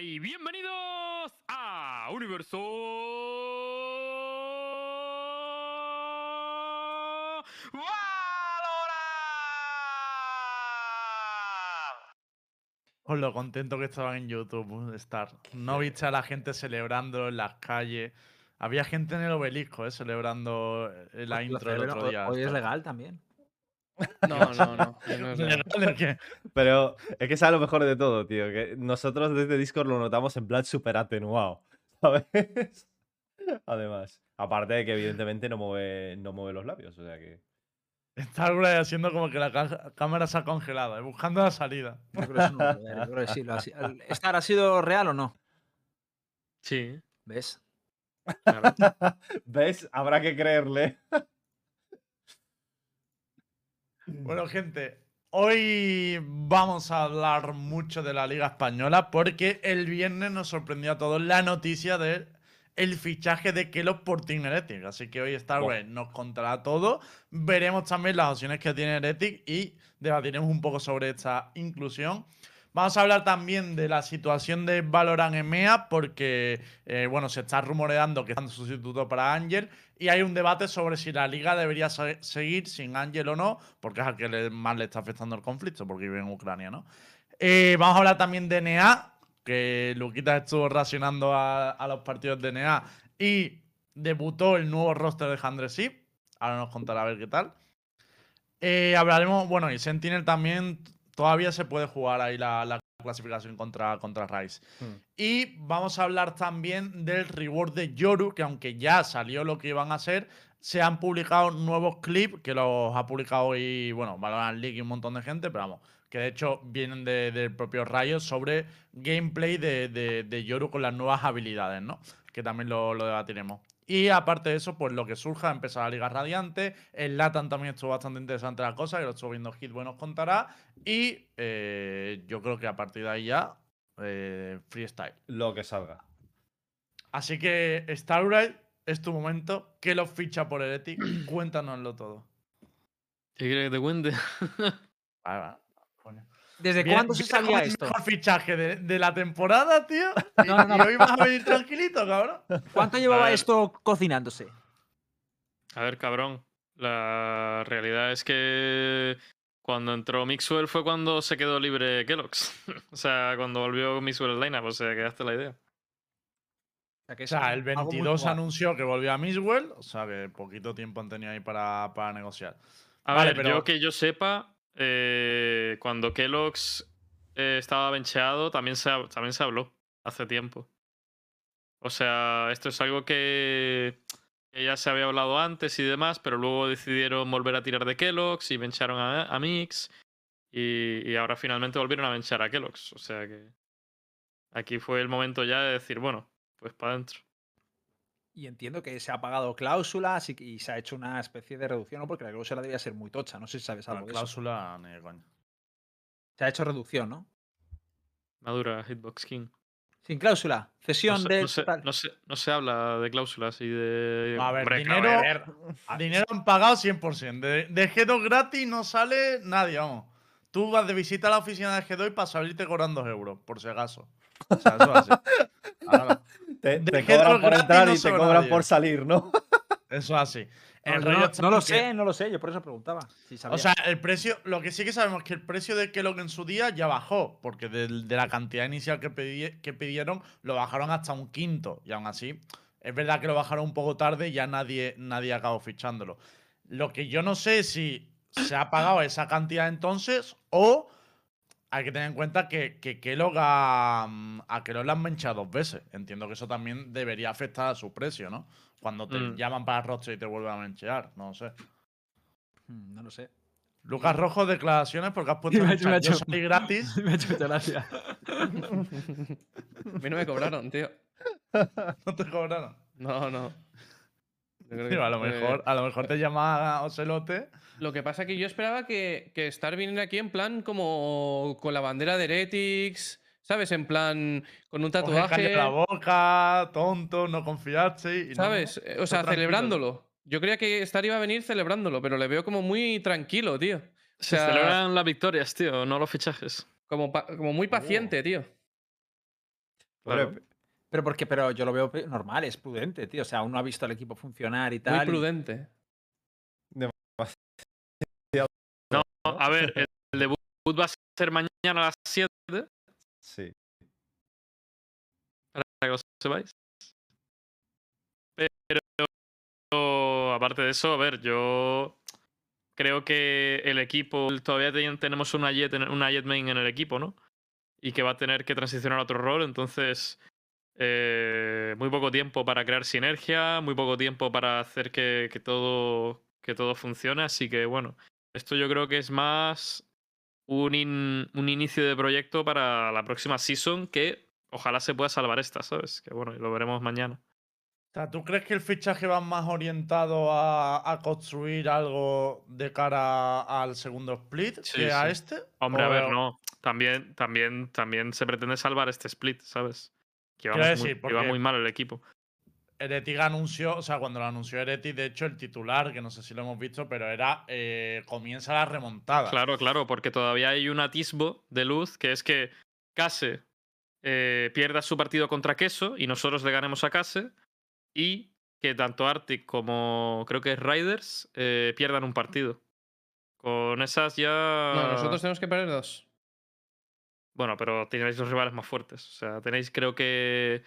y bienvenidos a Universo Valorant. Con lo contento que estaban en YouTube, estar. No viste a la gente celebrando en las calles. Había gente en el obelisco, eh, celebrando eh, la Lo intro el celebro- otro día. Hoy es legal también. No, no, no. no es. Pero es que sabe lo mejor de todo, tío. Que nosotros desde Discord lo notamos en plan súper atenuado. ¿Sabes? Además. Aparte de que evidentemente no mueve, no mueve los labios. O sea que. Está haciendo como que la cámara se ha congelado, eh, buscando la salida. Yo creo que eso no lo puede, yo creo que sí, lo ha si- el- ¿Estar ha sido real o no? Sí, ¿Ves? claro. ¿Ves? Habrá que creerle. Bueno, gente, hoy vamos a hablar mucho de la Liga Española porque el viernes nos sorprendió a todos la noticia de el fichaje de Kelos por Team Heretic. Así que hoy Starway nos contará todo. Veremos también las opciones que tiene Heretic y debatiremos un poco sobre esta inclusión. Vamos a hablar también de la situación de Valorant EMEA porque, eh, bueno, se está rumoreando que están sustituto para Ángel y hay un debate sobre si la liga debería se- seguir sin Ángel o no, porque es al que más le está afectando el conflicto, porque vive en Ucrania, ¿no? Eh, vamos a hablar también de NEA, que Luquita estuvo racionando a, a los partidos de NEA y debutó el nuevo roster de Handresip. Ahora nos contará a ver qué tal. Eh, hablaremos, bueno, y Sentinel también todavía se puede jugar ahí la, la clasificación contra, contra Rice. Hmm. Y vamos a hablar también del reward de Yoru, que aunque ya salió lo que iban a hacer, se han publicado nuevos clips que los ha publicado hoy, bueno, Valorant League y un montón de gente, pero vamos, que de hecho vienen de- del propio Riot sobre gameplay de, de, de Yoru con las nuevas habilidades, ¿no? Que también lo, lo debatiremos. Y aparte de eso, pues lo que surja, empezar la Liga Radiante. El Latan también estuvo bastante interesante la cosa, que lo estuvo viendo Hit, bueno, os contará. Y eh, yo creo que a partir de ahí ya, eh, freestyle. Lo que salga. Así que, Starbright, es tu momento. ¿Qué lo ficha por Heretic? Cuéntanoslo todo. ¿Qué quieres que te cuente? Vale, vale. ¿Desde cuándo se sabía el esto? mejor fichaje de, de la temporada, tío. Y, No, no, no. y hoy vas a venir tranquilito, cabrón. ¿Cuánto llevaba esto cocinándose? A ver, cabrón. La realidad es que cuando entró Mixwell fue cuando se quedó libre Kellogg's. o sea, cuando volvió Mixwell al lineup, o sea, que hazte la idea. O sea, que O es sea, el algo muy 22 guapo. anunció que volvía a Miswell. O sea, que poquito tiempo han tenido ahí para, para negociar. A Vale, ver, pero- yo que yo sepa, eh, cuando Kellogg's eh, estaba bencheado, también se, también se habló hace tiempo. O sea, esto es algo que, ya se había hablado antes y demás, pero luego decidieron volver a tirar de Kellogg's y bencharon a, Mix. Y, y ahora finalmente volvieron a benchar a Kellogg's. O sea que aquí fue el momento ya de decir, bueno, pues para adentro. Y entiendo que se ha pagado cláusulas y, y se ha hecho una especie de reducción, ¿no? porque la cláusula debía ser muy tocha. No sé si sabes La algo de eso. cláusula, ni de coña. Se ha hecho reducción, ¿no? Madura, Hitbox King. Sin cláusula. No Cesión se, de. no se- tal. no se- no se habla de cláusulas y de. A ver, Hombre, dinero, a ver. dinero han pagado 100%. De, de G2 gratis no sale nadie, vamos. Tú vas de visita a la oficina de G2 para salirte cobrando 2 euros, por si acaso. O sea, eso es así. Ahora, Te, cobran por entrar no y te cobran nadie. por salir, ¿no? eso es así. No, El yo rollo no, está no en lo que- sé, no lo sé. Yo por eso preguntaba. si O sea, el precio, lo que sí que sabemos es que el precio de Kellogg en su día ya bajó, porque de, la cantidad inicial que, pedi- que pidieron lo bajaron hasta un quinto. Y aún así, es verdad que lo bajaron un poco tarde y ya nadie, nadie acabó fichándolo. Lo que yo no sé es si se ha pagado esa cantidad entonces o hay que tener en cuenta que, que Kellogg a, a Kellogg le han manchado dos veces. Entiendo que eso también debería afectar a su precio, ¿no? Cuando te Mm. llaman para roster y te vuelven a manchear, no sé. Hmm, No lo sé. Lucas Rojo, declaraciones porque has puesto Me me hecho- salí gratis. Me ha hecho mucha gracia. A mí no me cobraron, tío. No te cobraron. No, no. A lo mejor, a lo mejor te llama Ocelote. Lo que pasa es que yo esperaba que, que Star viniera aquí en plan como con la bandera de Heretics, ¿sabes? En plan con un tatuaje, la boca, tonto, no confiaste. Y ¿sabes? no. Eh, O sea, tranquilo. celebrándolo. Yo creía que Star iba a venir celebrándolo, pero le veo como muy tranquilo, tío. O Se sea, celebran las victorias, tío, no los fichajes. como, como muy paciente, tío. Claro. Pero porque, pero yo lo veo normal, es prudente, tío. O sea, uno ha visto al equipo funcionar y Muy tal. y- prudente. No, a ver, el, debut va a ser mañana a las 7, Sí. para que lo sepáis. Pero, aparte de eso, a ver, yo creo que el equipo, todavía ten- tenemos una jet, una jet main en el equipo, ¿no? Y que va a tener que transicionar a otro rol, entonces eh, muy poco tiempo para crear sinergia, muy poco tiempo para hacer que, que todo, que todo funcione, así que bueno, esto yo creo que es más un, in- un inicio de proyecto para la próxima season que ojalá se pueda salvar esta, ¿sabes? Que bueno, lo veremos mañana. O sea, ¿tú crees que el fichaje va más orientado a, a construir algo de cara al segundo split Sí, que a sí. este? Hombre, a ¿O- ver, no. También, también, también se pretende salvar este split, ¿sabes? Que Quiero vamos muy, decir, porque- muy mal el equipo. Heretic anunció, o sea, cuando lo anunció Heretic, de hecho, el titular, que no sé si lo hemos visto, pero era eh, comienza la remontada. Claro, claro, porque todavía hay un atisbo de luz que es que Case eh, pierda su partido contra Queso y nosotros le ganemos a Case y que tanto Arctic como creo que es Riders eh, pierdan un partido. Con esas ya. No, nosotros tenemos que perder dos. Bueno, pero tenéis los rivales más fuertes. O sea, tenéis creo que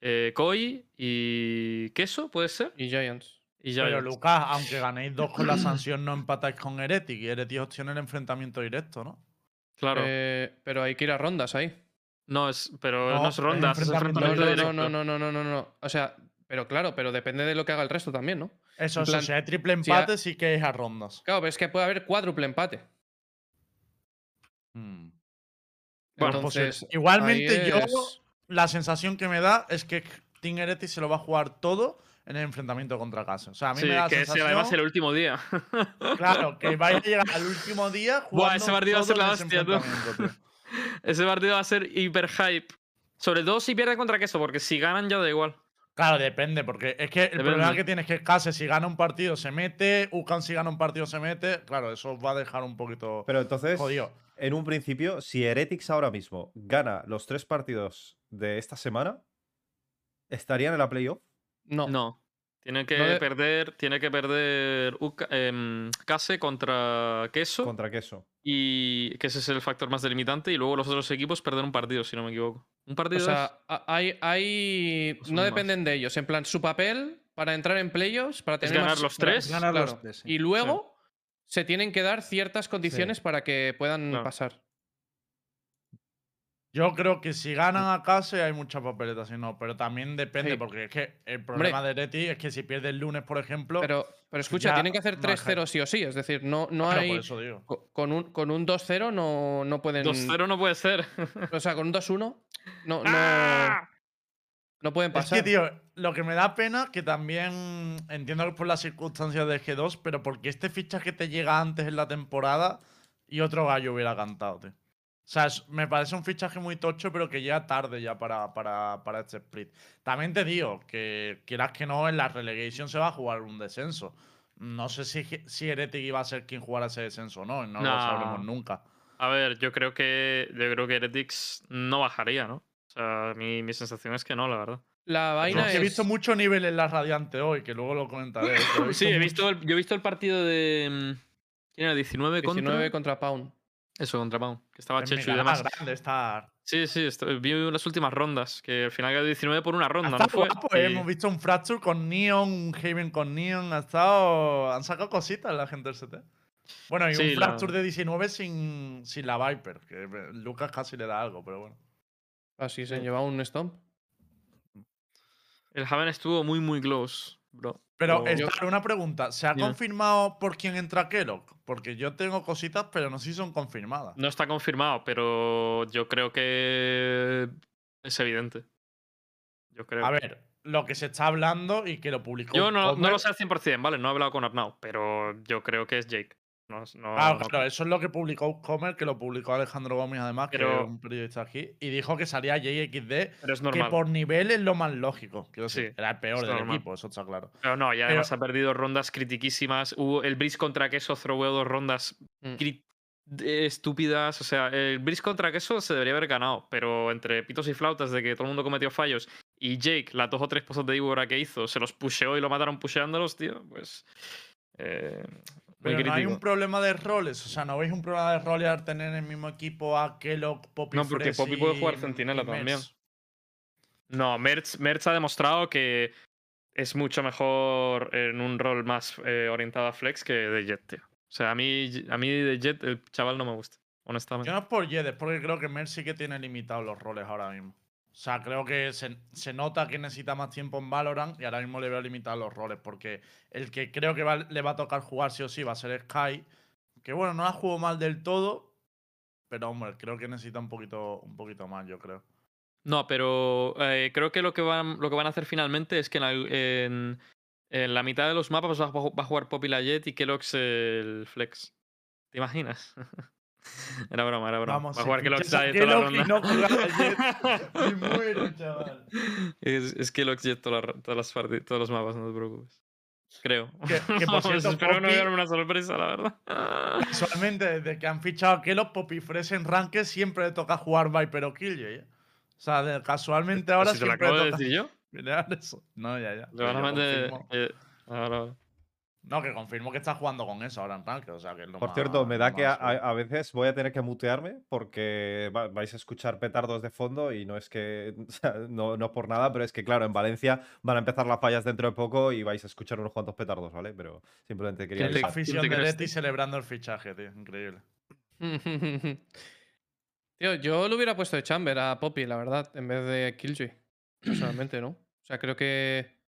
eh, Koi y Queso, ¿puede ser? Y Giants. Y ya. Pero Lucas, aunque ganéis dos con la sanción, no empatáis con Heretic y Heretic os tiene el enfrentamiento directo, ¿no? Claro. Eh, pero hay que ir a rondas ahí. no, es, pero no, no, es rondas, es enfrentamiento No, enfrentamiento no, no, no, no, no, no, no. O sea, pero claro, pero depende de lo que haga el resto también, ¿no? Eso, En eso, plan, si hay triple si ha- empate, sí que es a rondas. Claro, pero es que puede haber cuádruple empate. Hmm. Bueno, Pues, Entonces, igualmente, yo es- la sensación que me da es que Team Heretic se lo va a jugar todo en el enfrentamiento contra Case. O sea, a mí Sí, me da la que ese sensación, además el último día. claro, que vaya a llegar al último día jugando Buah, ese partido va a ser la hostia, tú. Ese partido va a ser hiper hype. Sobre todo si pierden contra queso, porque si ganan ya da igual. Claro, depende, porque es que el Depende. problema que tienes es que Case si gana un partido se mete, Ucan si gana un partido se mete, claro, eso va a dejar un poquito Pero entonces, jodido. En un principio, si Heretics ahora mismo gana los tres partidos de esta semana, ¿estarían en la playoff? No. No. Tiene que No de- perder. Tiene que perder Uca- em, Case contra queso. Contra queso. Y que ese es el factor más delimitante. Y luego los otros equipos perder un partido, si no me equivoco. Un O partido es- sea, a- hay, hay... Son no más. dependen de ellos. En plan, su papel para entrar en playoffs, para tener ganar más- los para- tres. Ganar los tres, sí. Y luego se tienen que dar ciertas condiciones para que puedan Claro. pasar. Yo creo que si ganan a Case hay muchas papeletas, si no, pero también depende, Sí. porque es que el problema de Heretic es que si pierde el lunes, por ejemplo, Pero, pero escucha, ya tienen que hacer no 3-0 sí o sí. Es decir, no, no hay. por eso digo. co- Con un, con un 2-0 no, no pueden. 2-0 no puede ser. O sea, con un 2-1 no, no, ¡Ah! No pueden Es pasar. que, tío, lo que me da pena, que también entiendo que es por las circunstancias de G2, pero porque este fichaje te llega antes en la temporada y otro gallo hubiera cantado, tío. O sea, es- me parece un fichaje muy tocho, pero que llega tarde ya para, para, para este split. También te digo que, quieras que no, en la relegation se va a jugar un descenso. No sé si, si Heretic iba a ser quien jugara ese descenso o no, no, lo sabremos nunca. A ver, yo creo que. Yo creo que Heretics no bajaría, ¿no? O sea, mi, mi sensación es que no, la verdad. La vaina No, es. he visto mucho nivel en la Radiante hoy, que luego lo comentaré. Sí, he visto el- yo he visto el partido de. mm, ¿Quién era? 19 contra. 19 contra Pound. Eso, contra Pau. Que estaba Es Chechu y demás. grande estar. Sí, sí, esto- vi las últimas rondas. Que al final quedó 19 por una ronda, ¿no fue? guapo, eh, Hemos visto un Fracture con Neon, un Haven con Neon. Ha estado... Han sacado cositas la gente del CT. Bueno, y Sí, un la- Fracture de 19 sin, sin la Viper. Que eh, Lucas casi le da algo, pero bueno. Así se lleva un stomp. El Haven estuvo muy, muy close, bro. Pero, Yo- una pregunta. ¿Se ha confirmado por quién entra Kellogg? Porque yo tengo cositas, pero no sé si son confirmadas. No está confirmado, pero yo creo que es evidente. Yo creo. A ver, lo que se está hablando y que lo publicó. yo no, no lo sé al 100%, ¿vale? No he hablado con Arnau, pero yo creo que es Jake. No, no- Claro, no- claro, eso es lo que publicó Comer, que lo publicó Alejandro Gómez, además, que es un periodista aquí, y dijo que salía JXD, pero es que por nivel es lo más lógico. Quiero decir, Sí, era el peor del normal. equipo, eso está claro. Pero no, y además ha perdido rondas critiquísimas. Hubo el Breeze contra Queso throweo dos rondas Mm. estúpidas. O sea, el Breeze contra Queso se debería haber ganado, pero entre pitos y flautas de que todo el mundo cometió fallos y Jake, las dos o tres pozos de víbora que hizo, se los pusheó y lo mataron pusheándolos, tío, pues. eh, Pero no hay un problema de roles. O sea, ¿no veis un problema de roles al tener en el mismo equipo a Kellogg, Poppy No, porque Poppy puede jugar centinela también. No, Merch, Merch ha demostrado que es mucho mejor en un rol más eh, orientado a flex que de Jet, tío. O sea, a mí, a mí de Jet el chaval no me gusta, honestamente. Yo no es por Jed, es porque creo que Merz sí que tiene limitados los roles ahora mismo. O sea, creo que se, se nota que necesita más tiempo en Valorant y ahora mismo le veo limitados los roles. Porque el que creo que le va a tocar jugar sí o sí va a ser Sky. Que bueno, no la jugó mal del todo. Pero hombre, creo que necesita un poquito, un poquito más, yo creo. No, pero eh, creo que lo que, van, lo que van a hacer finalmente es que en, al- en- la mitad de los mapas va a, jugar Poppy la Jet y Kellogg's el Flex. ¿Te imaginas? era broma, era broma. Vamos, va a jugar Kellogg's Jet toda la ronda. no Jet, me muero, chaval. es, es Kellogg's Jet toda la- todas las parti- todos los mapas, no te preocupes. Creo. Que- que, por cierto, espero no Poppy- darme una sorpresa, la verdad. Casualmente, desde que han fichado a Kellogg, Poppy Fresh en Ranked siempre le toca jugar Viper o Killjoy. ¿eh? O sea, de- casualmente ahora si te lo acabo le de toca. decir yo. Mirad eso. No, ya, ya. Eh, ahora, ahora. No, que confirmo que está jugando con eso ahora en Ranked. O sea, que es lo Por más- cierto, me da que a, veces voy a tener que mutearme porque va- vais a escuchar petardos de fondo y no es que, o sea, no, no por nada, pero es que claro, en Valencia van a empezar las fallas dentro de poco y vais a escuchar unos cuantos petardos, ¿vale? Pero simplemente quería ¿Quién te- La avisar. afición de Leti celebrando el fichaje, tío. Increíble. Tío, yo lo hubiera puesto de Chamber a Poppy, la verdad, en vez de Killjoy. Personalmente, ¿no? O sea, creo que.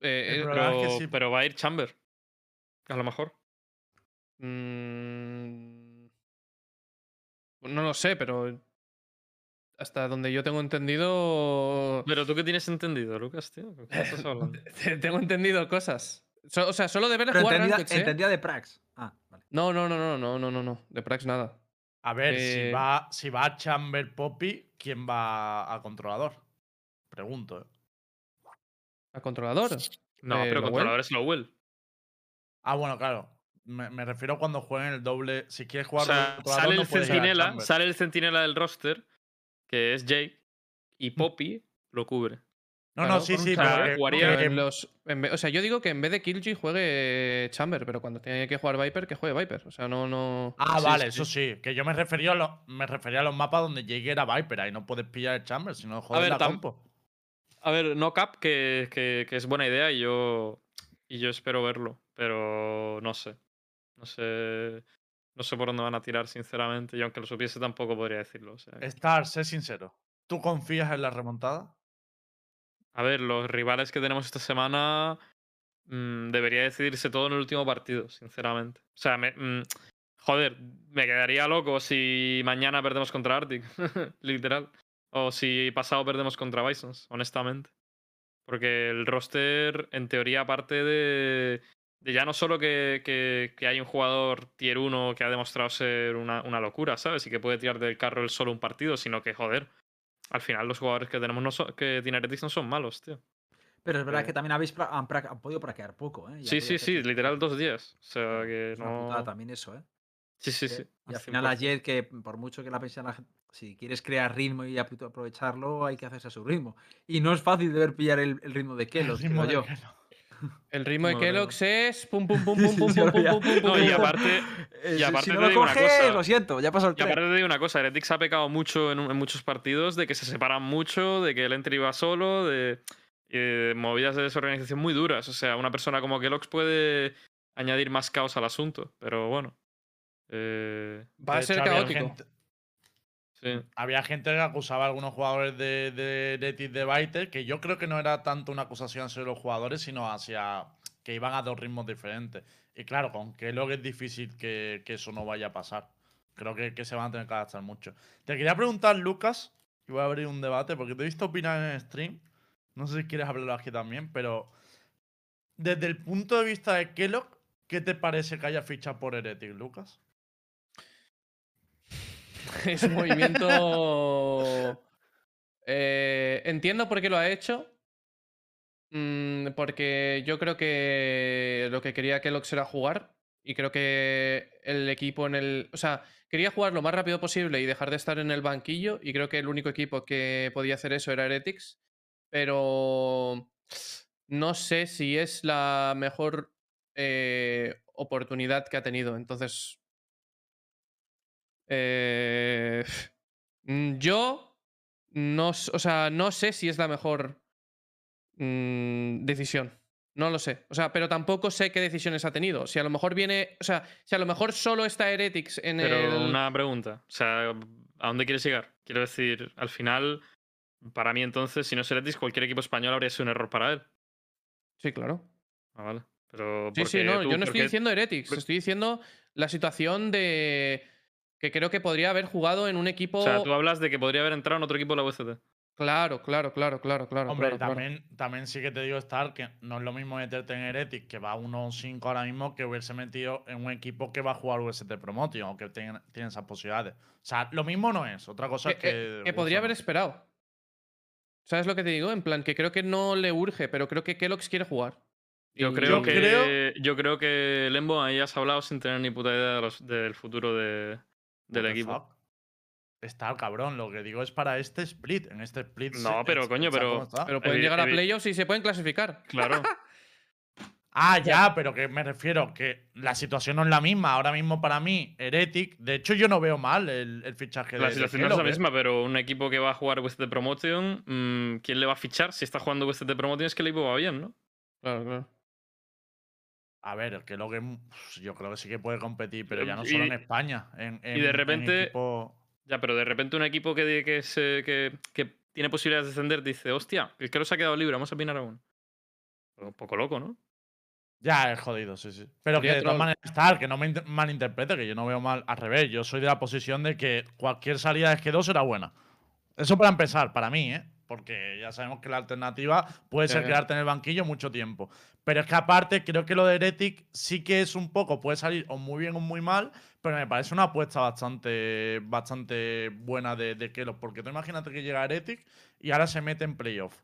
Eh, El eh, Pero, es que sí- pero va a ir Chamber. A lo mejor. mm, no lo sé, pero. Hasta donde yo tengo entendido. Pero tú qué tienes entendido, Lucas, tío. ¿Con qué estás hablando? tengo entendido cosas. So- o sea, solo de verle Pero jugar entendía, Rankeds, ¿eh? entendía de Prax. Ah, vale. No, no, no, no, no, no, no, no. De Prax nada. A ver, Eh, si, va, si va a Chamber Poppy, ¿quién va a controlador? Pregunto, ¿eh? ¿A controlador? No, Eh, pero Lowell. controlador es Lowell. Ah, bueno, claro. Me, me refiero cuando jueguen el doble. Si quieres O jugar sea, doble controlador, sale no el a centinela, sale el centinela del roster, que es Jake, y Poppy lo cubre. No, Claro, no, sí, sí, pero jugaría en los- en o sea, yo digo que en vez de Killjoy juegue Chamber, pero cuando tiene que jugar Viper, que juegue Viper. O sea, no, no. Ah, Sí, vale, sí. eso sí. Que yo me refería a los, me refería a los mapas donde llegue era Viper. Ahí no puedes pillar el Chamber, si no joder ver, la tam- compo. A ver, no cap, que, que, que es buena idea y yo, y yo espero verlo, pero no sé. No sé. No sé por dónde van a tirar, sinceramente. Y aunque lo supiese, tampoco podría decirlo. o sea que- Star, sé sincero. ¿Tú confías en la remontada? A ver, los rivales que tenemos esta semana mm, debería decidirse todo en el último partido, sinceramente. O sea, me, mm, joder, me quedaría loco si mañana perdemos contra Arctic, literal. O si pasado perdemos contra Bisons, honestamente. Porque el roster, en teoría, aparte de, de ya no solo que, que- que hay un jugador tier 1 que ha demostrado ser una, una locura, ¿sabes? Y que puede tirar del carro él solo un partido, sino que, joder, al final los jugadores que tenemos no son, que tiene Heretics no son malos, tío. Pero es verdad Eh. que también habéis han, han podido praquear poco, ¿eh? Sí, sí, sí, literal dos días. O sea que Es una putada no. también eso, ¿eh? Sí, sí, Que- sí. Y al al final a 100%. Jet, que por mucho que la gente, si quieres crear ritmo y apro- aprovecharlo, hay que hacerse a su ritmo. Y no es fácil de ver pillar el, el ritmo de ritmo creo yo. El ritmo de Kellogg's es. Pum, pum, pum, pum, pum, pum, pum, pum, pum, y aparte, Eh, Y aparte te lo digo una coges, cosa. lo siento, ya pasó el y aparte te digo una cosa, Heretics ha pecado mucho en, muchos partidos de que se separan mucho, de que el entry va solo, de, de movidas de desorganización muy duras. O sea, una persona como Kellogg's puede añadir más caos al asunto, pero bueno. Eh, Va a ser hecho, había caótico. gente- sí. Había gente que acusaba a algunos jugadores de, de, de de Biter, que yo creo que no era tanto una acusación hacia los jugadores, sino hacia que iban a dos ritmos diferentes. Y claro, con Kellogg es difícil que, que eso no vaya a pasar. Creo que, que se van a tener que adaptar mucho. Te quería preguntar, Lucas, y voy a abrir un debate, porque te he visto opinar en el stream. No sé si quieres hablarlo aquí también, pero desde el punto de vista de Kellogg, ¿qué te parece que haya ficha por Heretic, Lucas? es un movimiento. Eh, entiendo por qué lo ha hecho. Mm, porque yo creo que lo que quería Kellogg's era jugar. Y creo que el equipo en el. O sea, quería jugar lo más rápido posible y dejar de estar en el banquillo. Y creo que el único equipo que podía hacer eso era Heretics. Pero no sé si es la mejor eh, oportunidad que ha tenido. Entonces. Eh, mm, yo no, o sea, no sé si es la mejor mm, decisión. No lo sé. O sea, pero tampoco sé qué decisiones ha tenido. Si a lo mejor viene. O sea, si a lo mejor solo está Heretics en Pero el. una pregunta. O sea, ¿a dónde quieres llegar? Quiero decir, al final, para mí entonces, si no es Heretics, cualquier equipo español habría sido un error para él. Sí, claro. Ah, vale. Pero Sí, sí, no. tú- Yo no estoy diciendo Heretics. Estoy diciendo la situación de. Que creo que podría haber jugado en un equipo. O sea, tú hablas de que podría haber entrado en otro equipo de la UCT. Claro, claro, claro, claro, claro. Hombre, claro, claro. también, también sí que te digo, Star, que no es lo mismo meterte en Heretic, que va a 1-5 ahora mismo, que hubiese metido en un equipo que va a jugar UST Promotion, o que tiene, tiene esas posibilidades. O sea, lo mismo no es. Otra cosa Que, es que- que. que podría haber esperado. ¿Sabes lo que te digo? En plan, que creo que no le urge, pero creo que Kellogg's quiere jugar. Yo creo, Yo que, creo- yo creo que Lembo ahí has hablado sin tener ni puta idea de los- del futuro de- del equipo. fuck? Está cabrón, lo que digo es para este split. En este split. No, se- pero, es- coño, pero-. Pero pueden llegar a playoffs y se pueden clasificar. Claro. Ah, ya, pero que me refiero que la situación no es la misma. Ahora mismo para mí, Heretic. De hecho, yo no veo mal el, el fichaje de. La de situación no es la misma, pero un equipo que va a jugar UCT Promotion, mm, ¿quién le va a fichar? Si está jugando UCT Promotion es que el equipo va bien, ¿no? Claro, claro. A ver, que lo que uf, yo creo que sí que puede competir, pero ya no Y- solo en España. En, y de en- en repente- equipo- Ya, pero de repente un equipo que, que, se- que, que tiene posibilidades de descender dice, hostia, el que se ha quedado libre, vamos a opinar aún. Un poco loco, ¿no? Ya es jodido, sí, sí. Pero que de todas maneras, Star, que no me inter- malinterprete, que yo no veo mal al revés. Yo soy de la posición de que cualquier salida de G2 será buena. Eso para empezar, para mí, ¿eh? Porque ya sabemos que la alternativa puede ser quedarte en el banquillo mucho tiempo. Pero es que aparte, creo que lo de Heretic sí que es un poco, puede salir o muy bien o muy mal, pero me parece una apuesta bastante, bastante buena de, de Kelos. Porque tú imagínate que llega Heretic y ahora se mete en playoff.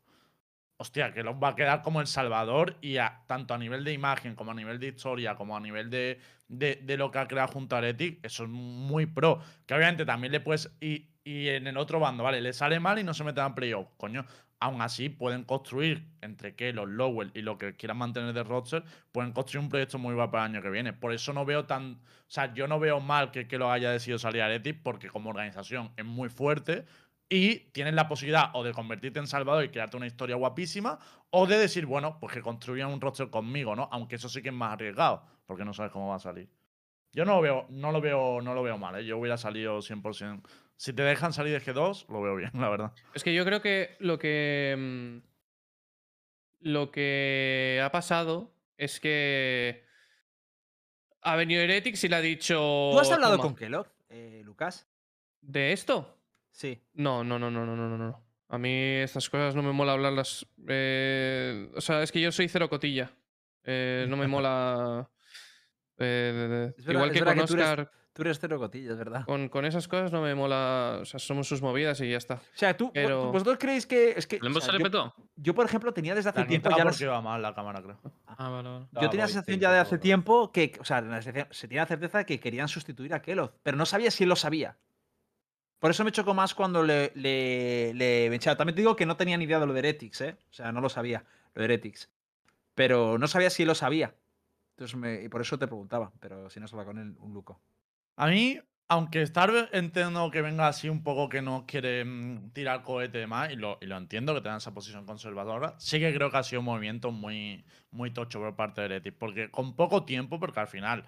Hostia, que los va a quedar como El Salvador y a- tanto a nivel de imagen como a nivel de historia como a nivel de, de, de lo que ha creado junto a Heretic, eso es muy pro. Que obviamente también le puedes. Y en el otro bando, vale, le sale mal y no se mete en playoff. Coño, aún así pueden construir entre que los Lowell y lo que quieran mantener de roster, pueden construir un proyecto muy guapo para el año que viene. Por eso no veo tan. O sea, yo no veo mal que, que lo haya decidido salir a Heretic porque como organización es muy fuerte. Y tienes la posibilidad o de convertirte en Salvador y crearte una historia guapísima, o de decir, bueno, pues que construyan un roster conmigo, ¿no? Aunque eso sí que es más arriesgado, porque no sabes cómo va a salir. Yo no lo veo, no lo veo, no lo veo mal, ¿eh? Yo hubiera salido 100%. Si te dejan salir de G2, lo veo bien, la verdad. Es que yo creo que lo que. mm, Lo que ha pasado es que. Ha venido Heretics y le ha dicho. ¿Tú has hablado "Toma". con Kellogg, eh, Lucas? ¿De esto? Sí. No, no, no, no, no, no, no, no. A mí estas cosas no me mola hablarlas. eh, o sea, es que yo soy cero cotilla. Eh, no me mola. eh, de- de- Es verdad- igual es que con que tú eres- cero cotillas, ¿verdad? con, con esas cosas no me mola. O sea, somos sus movidas y ya está. O sea, tú, Pero- vosotros creéis que. Es que ¿Lembo o sea, se le yo, por ejemplo, tenía desde hace La tiempo ya la, porque iba mal la cámara, creo. Ah, vale, vale. Yo tenía la sensación ya de hace tiempo que, o sea, la sensación- se tenía la certeza que querían sustituir a Kellogg, pero no sabía si él lo sabía. Por eso me chocó más cuando le, le, le. También te digo que no tenía ni idea de lo de Heretics, ¿eh? O sea, no lo sabía, lo de Heretics. Pero no sabía si él lo sabía. Entonces, me- y por eso te preguntaba, pero si no se va con él, un luco. A mí, aunque Star entiendo que venga así un poco que no quiere mm, tirar cohete y demás, y lo, y lo entiendo que tenga esa posición conservadora, sí que creo que ha sido un movimiento muy, muy tocho por parte de Heretic. Porque con poco tiempo, porque al final,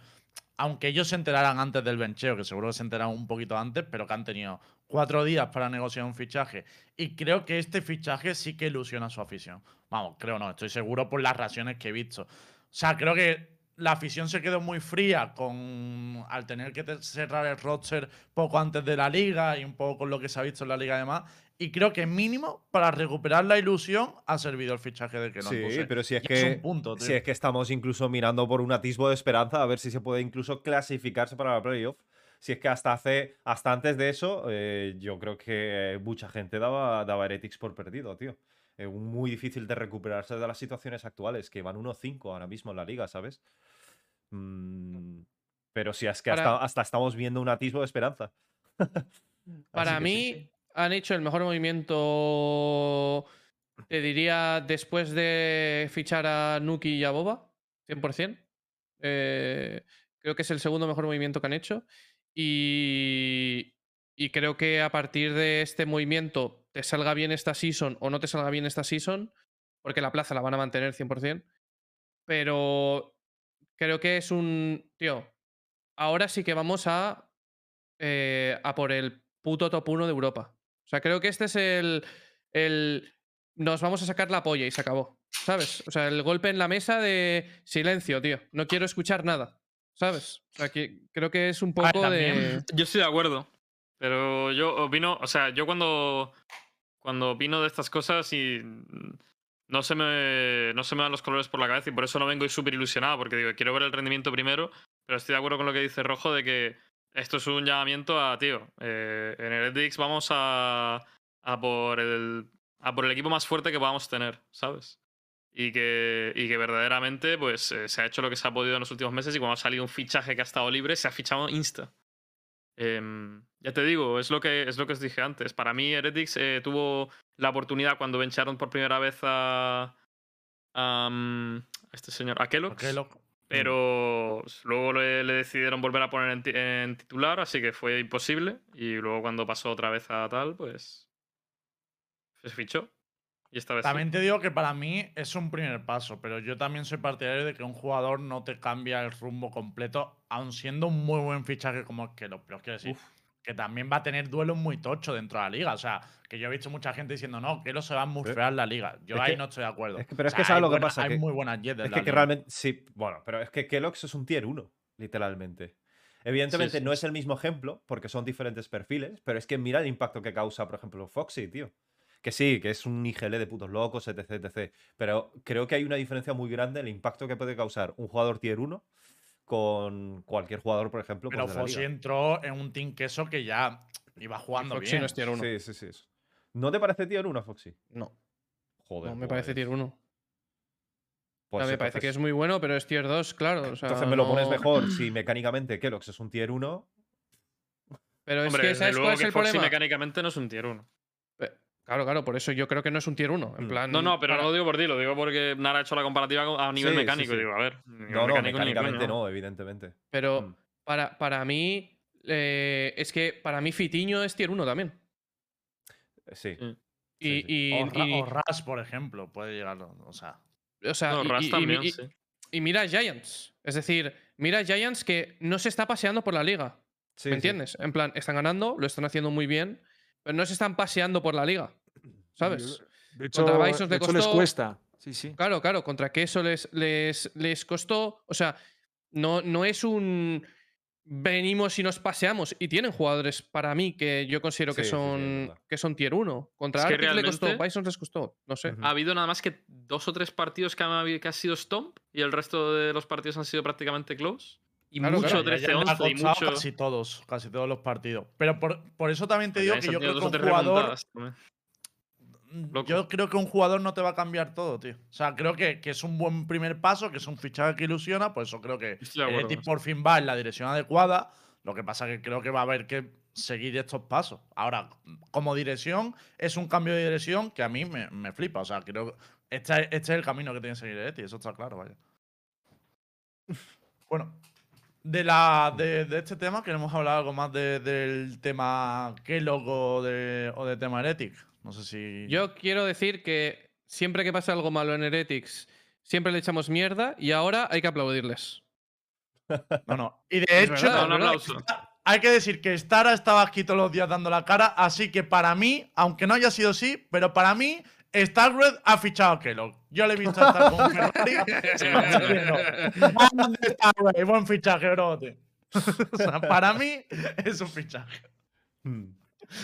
aunque ellos se enteraran antes del bencheo, que seguro que se enteraron un poquito antes, pero que han tenido cuatro días para negociar un fichaje. Y creo que este fichaje sí que ilusiona a su afición. Vamos, creo no, estoy seguro por las reacciones que he visto. O sea, creo que la afición se quedó muy fría con al tener que cerrar el roster poco antes de la liga y un poco con lo que se ha visto en la liga además. Y creo que mínimo para recuperar la ilusión ha servido el fichaje de que no Sí, pero si es y que, es punto, si es que estamos incluso mirando por un atisbo de esperanza a ver si se puede incluso clasificarse para la playoff. Si es que hasta hace, hasta antes de eso, eh, yo creo que mucha gente daba, daba Heretics por perdido, tío. Eh, muy difícil de recuperarse de las situaciones actuales, que van 1-5 ahora mismo en la liga, ¿sabes? Mm, pero sí, es que Para- hasta, hasta estamos viendo un atisbo de esperanza. Para mí, sí, sí. han hecho el mejor movimiento, te diría, después de fichar a Nuki y a Boba, 100%. Eh, creo que es el segundo mejor movimiento que han hecho. Y, y creo que a partir de este movimiento, te salga bien esta season o no te salga bien esta season, porque la plaza la van a mantener 100%. Pero creo que es un. Tío, ahora sí que vamos a. eh, a por el puto top 1 de Europa. O sea, creo que este es el. el nos vamos a sacar la polla y se acabó. ¿Sabes? O sea, el golpe en la mesa de silencio, tío. No quiero escuchar nada. ¿Sabes? O sea, que creo que es un poco de. Yo estoy de acuerdo. Pero yo opino, o sea, yo cuando, cuando opino de estas cosas y no se, me, no se me dan los colores por la cabeza y por eso no vengo súper ilusionado, porque digo, quiero ver el rendimiento primero, pero estoy de acuerdo con lo que dice Rojo de que esto es un llamamiento a, tío, eh, en Heretics vamos a, a, por el, a por el equipo más fuerte que podamos tener, ¿sabes? Y que, y que verdaderamente pues, eh, se ha hecho lo que se ha podido en los últimos meses y cuando ha salido un fichaje que ha estado libre, se ha fichado insta. Em, ya te digo, es lo que es lo que os dije antes. Para mí, Heretics eh, tuvo la oportunidad cuando bencharon por primera vez a, a, mm, a este señor, a loco. pero luego le, le decidieron volver a poner en titular, así que fue imposible. Y luego cuando pasó otra vez a tal, pues se fichó. Y esta vez sí. También te digo que para mí es un primer paso, pero yo también soy partidario de que un jugador no te cambia el rumbo completo, aun siendo un muy buen fichaje como que lo pero quiero decir. Que también va a tener duelos muy tochos dentro de la liga. O sea, que yo he visto mucha gente diciendo, no, que lo se va a murfear la liga. Yo es ahí que- no estoy de acuerdo. es que- pero es O que ¿sabes lo que buena- pasa? Hay Que- muy buenas jets de Es la que, liga. realmente, sí, bueno, pero es que Kellogg's es un tier 1, literalmente. Evidentemente sí, no es el mismo ejemplo, porque son diferentes perfiles, pero es que mira el impacto que causa, por ejemplo, Foxy, tío. Que sí, que es un IGL de putos locos, etc, etc. Pero creo que hay una diferencia muy grande en el impacto que puede causar un jugador tier 1 con cualquier jugador, por ejemplo, Pero pues, de la Fossi entró en un team queso que ya iba jugando Foxy bien. no es tier 1. Sí, sí, sí. ¿No te parece tier 1, Foxy? No, Joder. no me parece pues- tier 1. pues me parece que es muy bueno, pero es tier 2, claro. o sea, Entonces me lo pones no- mejor si mecánicamente Kellogg's es un tier 1. Pero es Hombre, que, ¿sabes cuál es el Foxy problema? mecánicamente no es un tier 1. Pe- Claro, claro, por eso yo creo que no es un tier 1. En Mm. plan. No, no, pero para- no lo digo por ti, lo digo porque Nara ha hecho la comparativa a nivel Sí, sí, mecánico. sí. Digo, a ver. No, no, mecánico ni mecánicamente no, evidentemente. Pero Mm. para, para mí, eh, es que para mí Fitiño es tier 1 también. Sí. Sí. Y, Sí, sí. y- O, y- o Ras, por ejemplo, puede llegar. O sea, o sea, No, Ras también, y- sí. y mira a Giants. Es decir, mira a Giants que no se está paseando por la liga. Sí, ¿Me sí. entiendes? En plan, están ganando, lo están haciendo muy bien, pero no se están paseando por la liga. ¿Sabes? De hecho, Contra Bisons de le hecho les costó- cuesta. Sí, sí. Claro, claro, contra que eso les, les, les costó. O sea, no, no es un venimos y nos paseamos. Y tienen jugadores para mí que yo considero que, Sí, son, que son tier 1. Contra Es que le costó, Bisons les costó. No sé. Ha habido nada más que dos o tres partidos que, han que ha sido Stomp y el resto de los partidos han sido prácticamente close. Y Claro, mucho claro, ya- ya me ha 13-11 y mucho. casi todos, casi todos los partidos. Pero por, por eso también te Pues digo que yo creo que un jugador. Loco. Yo creo que un jugador no te va a cambiar todo, tío. O sea, creo que, que es un buen primer paso, que es un fichaje que ilusiona. Por eso creo que. Betis por fin va en la dirección adecuada. Lo que pasa que creo que va a haber que seguir estos pasos. Ahora, como dirección, es un cambio de dirección que a mí me, me flipa. O sea, creo que este, este es el camino que tiene que seguir Betis, eso está claro, vaya. Bueno, de, la, de, de este tema queremos hablar algo más de- del tema Kellogg o de, o de tema Heretic. No sé si. Yo quiero decir que siempre que pasa algo malo en Heretics, siempre le echamos mierda y ahora hay que aplaudirles. No, no. Y de hecho, verdad, un es verdad. aplauso. hay que decir que Stara estaba aquí todos los días dando la cara, así que para mí, aunque no haya sido así, pero para mí, Starred ha fichado a Kellogg. Yo le he visto estar con Ferrari. diciendo, "Grande Starred, buen fichaje, brote. o sea, para mí es un fichaje. Hmm.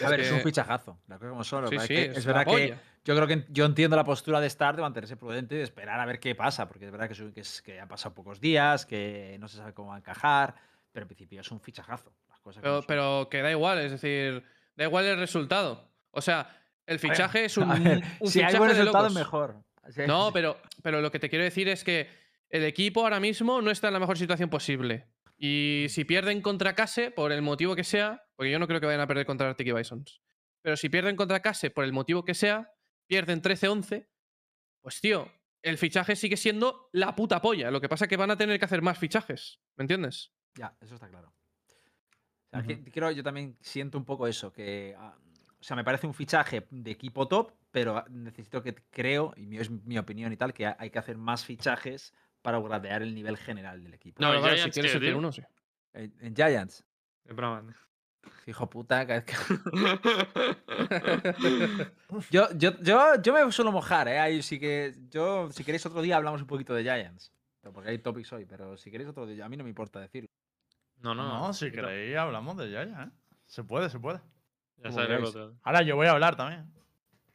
A ver, es un fichajazo. las cosas como son, lo Sí, sí, es que es la verdad que yo creo que yo entiendo la postura de Star de mantenerse prudente y de esperar a ver qué pasa, porque es verdad que, es un- que, es- que han pasado pocos días, que no se sabe cómo va a encajar, pero en principio es un fichajazo. Las cosas Pero, pero que da igual, es decir, da igual el resultado. O sea, el fichaje es un, un si hay fichaje buen de resultado, locos. mejor. Hay- No, pero, pero lo que te quiero decir es que el equipo ahora mismo no está en la mejor situación posible. Y si pierden contra Case, por el motivo que sea, porque yo no creo que vayan a perder contra Arctic Bisons, pero si pierden contra Case, por el motivo que sea, pierden 13-11, pues tío, el fichaje sigue siendo la puta polla. Lo que pasa es que van a tener que hacer más fichajes, ¿me entiendes? Ya, eso está claro. O sea, que- creo, yo también siento un poco eso, que. O sea, me parece un fichaje de equipo top, pero necesito que creo, y es mi opinión y tal, que ha- hay que hacer más fichajes para gradear el nivel general del equipo. No, claro, si Giants, quieres ¿qué, el tier tío? uno, sí. En, en Giants, Es broma. hijo puta, cada vez que- yo, yo, yo, yo me suelo mojar, ¿eh? Ahí sí que. Yo, si queréis otro día, hablamos un poquito de Giants. Porque hay topics hoy, pero si queréis otro día, a mí no me importa decirlo. No, no. No, si queréis hablamos de Yaya, ¿eh? Se puede, se puede. Ya sale el otro. Ahora yo voy a hablar también.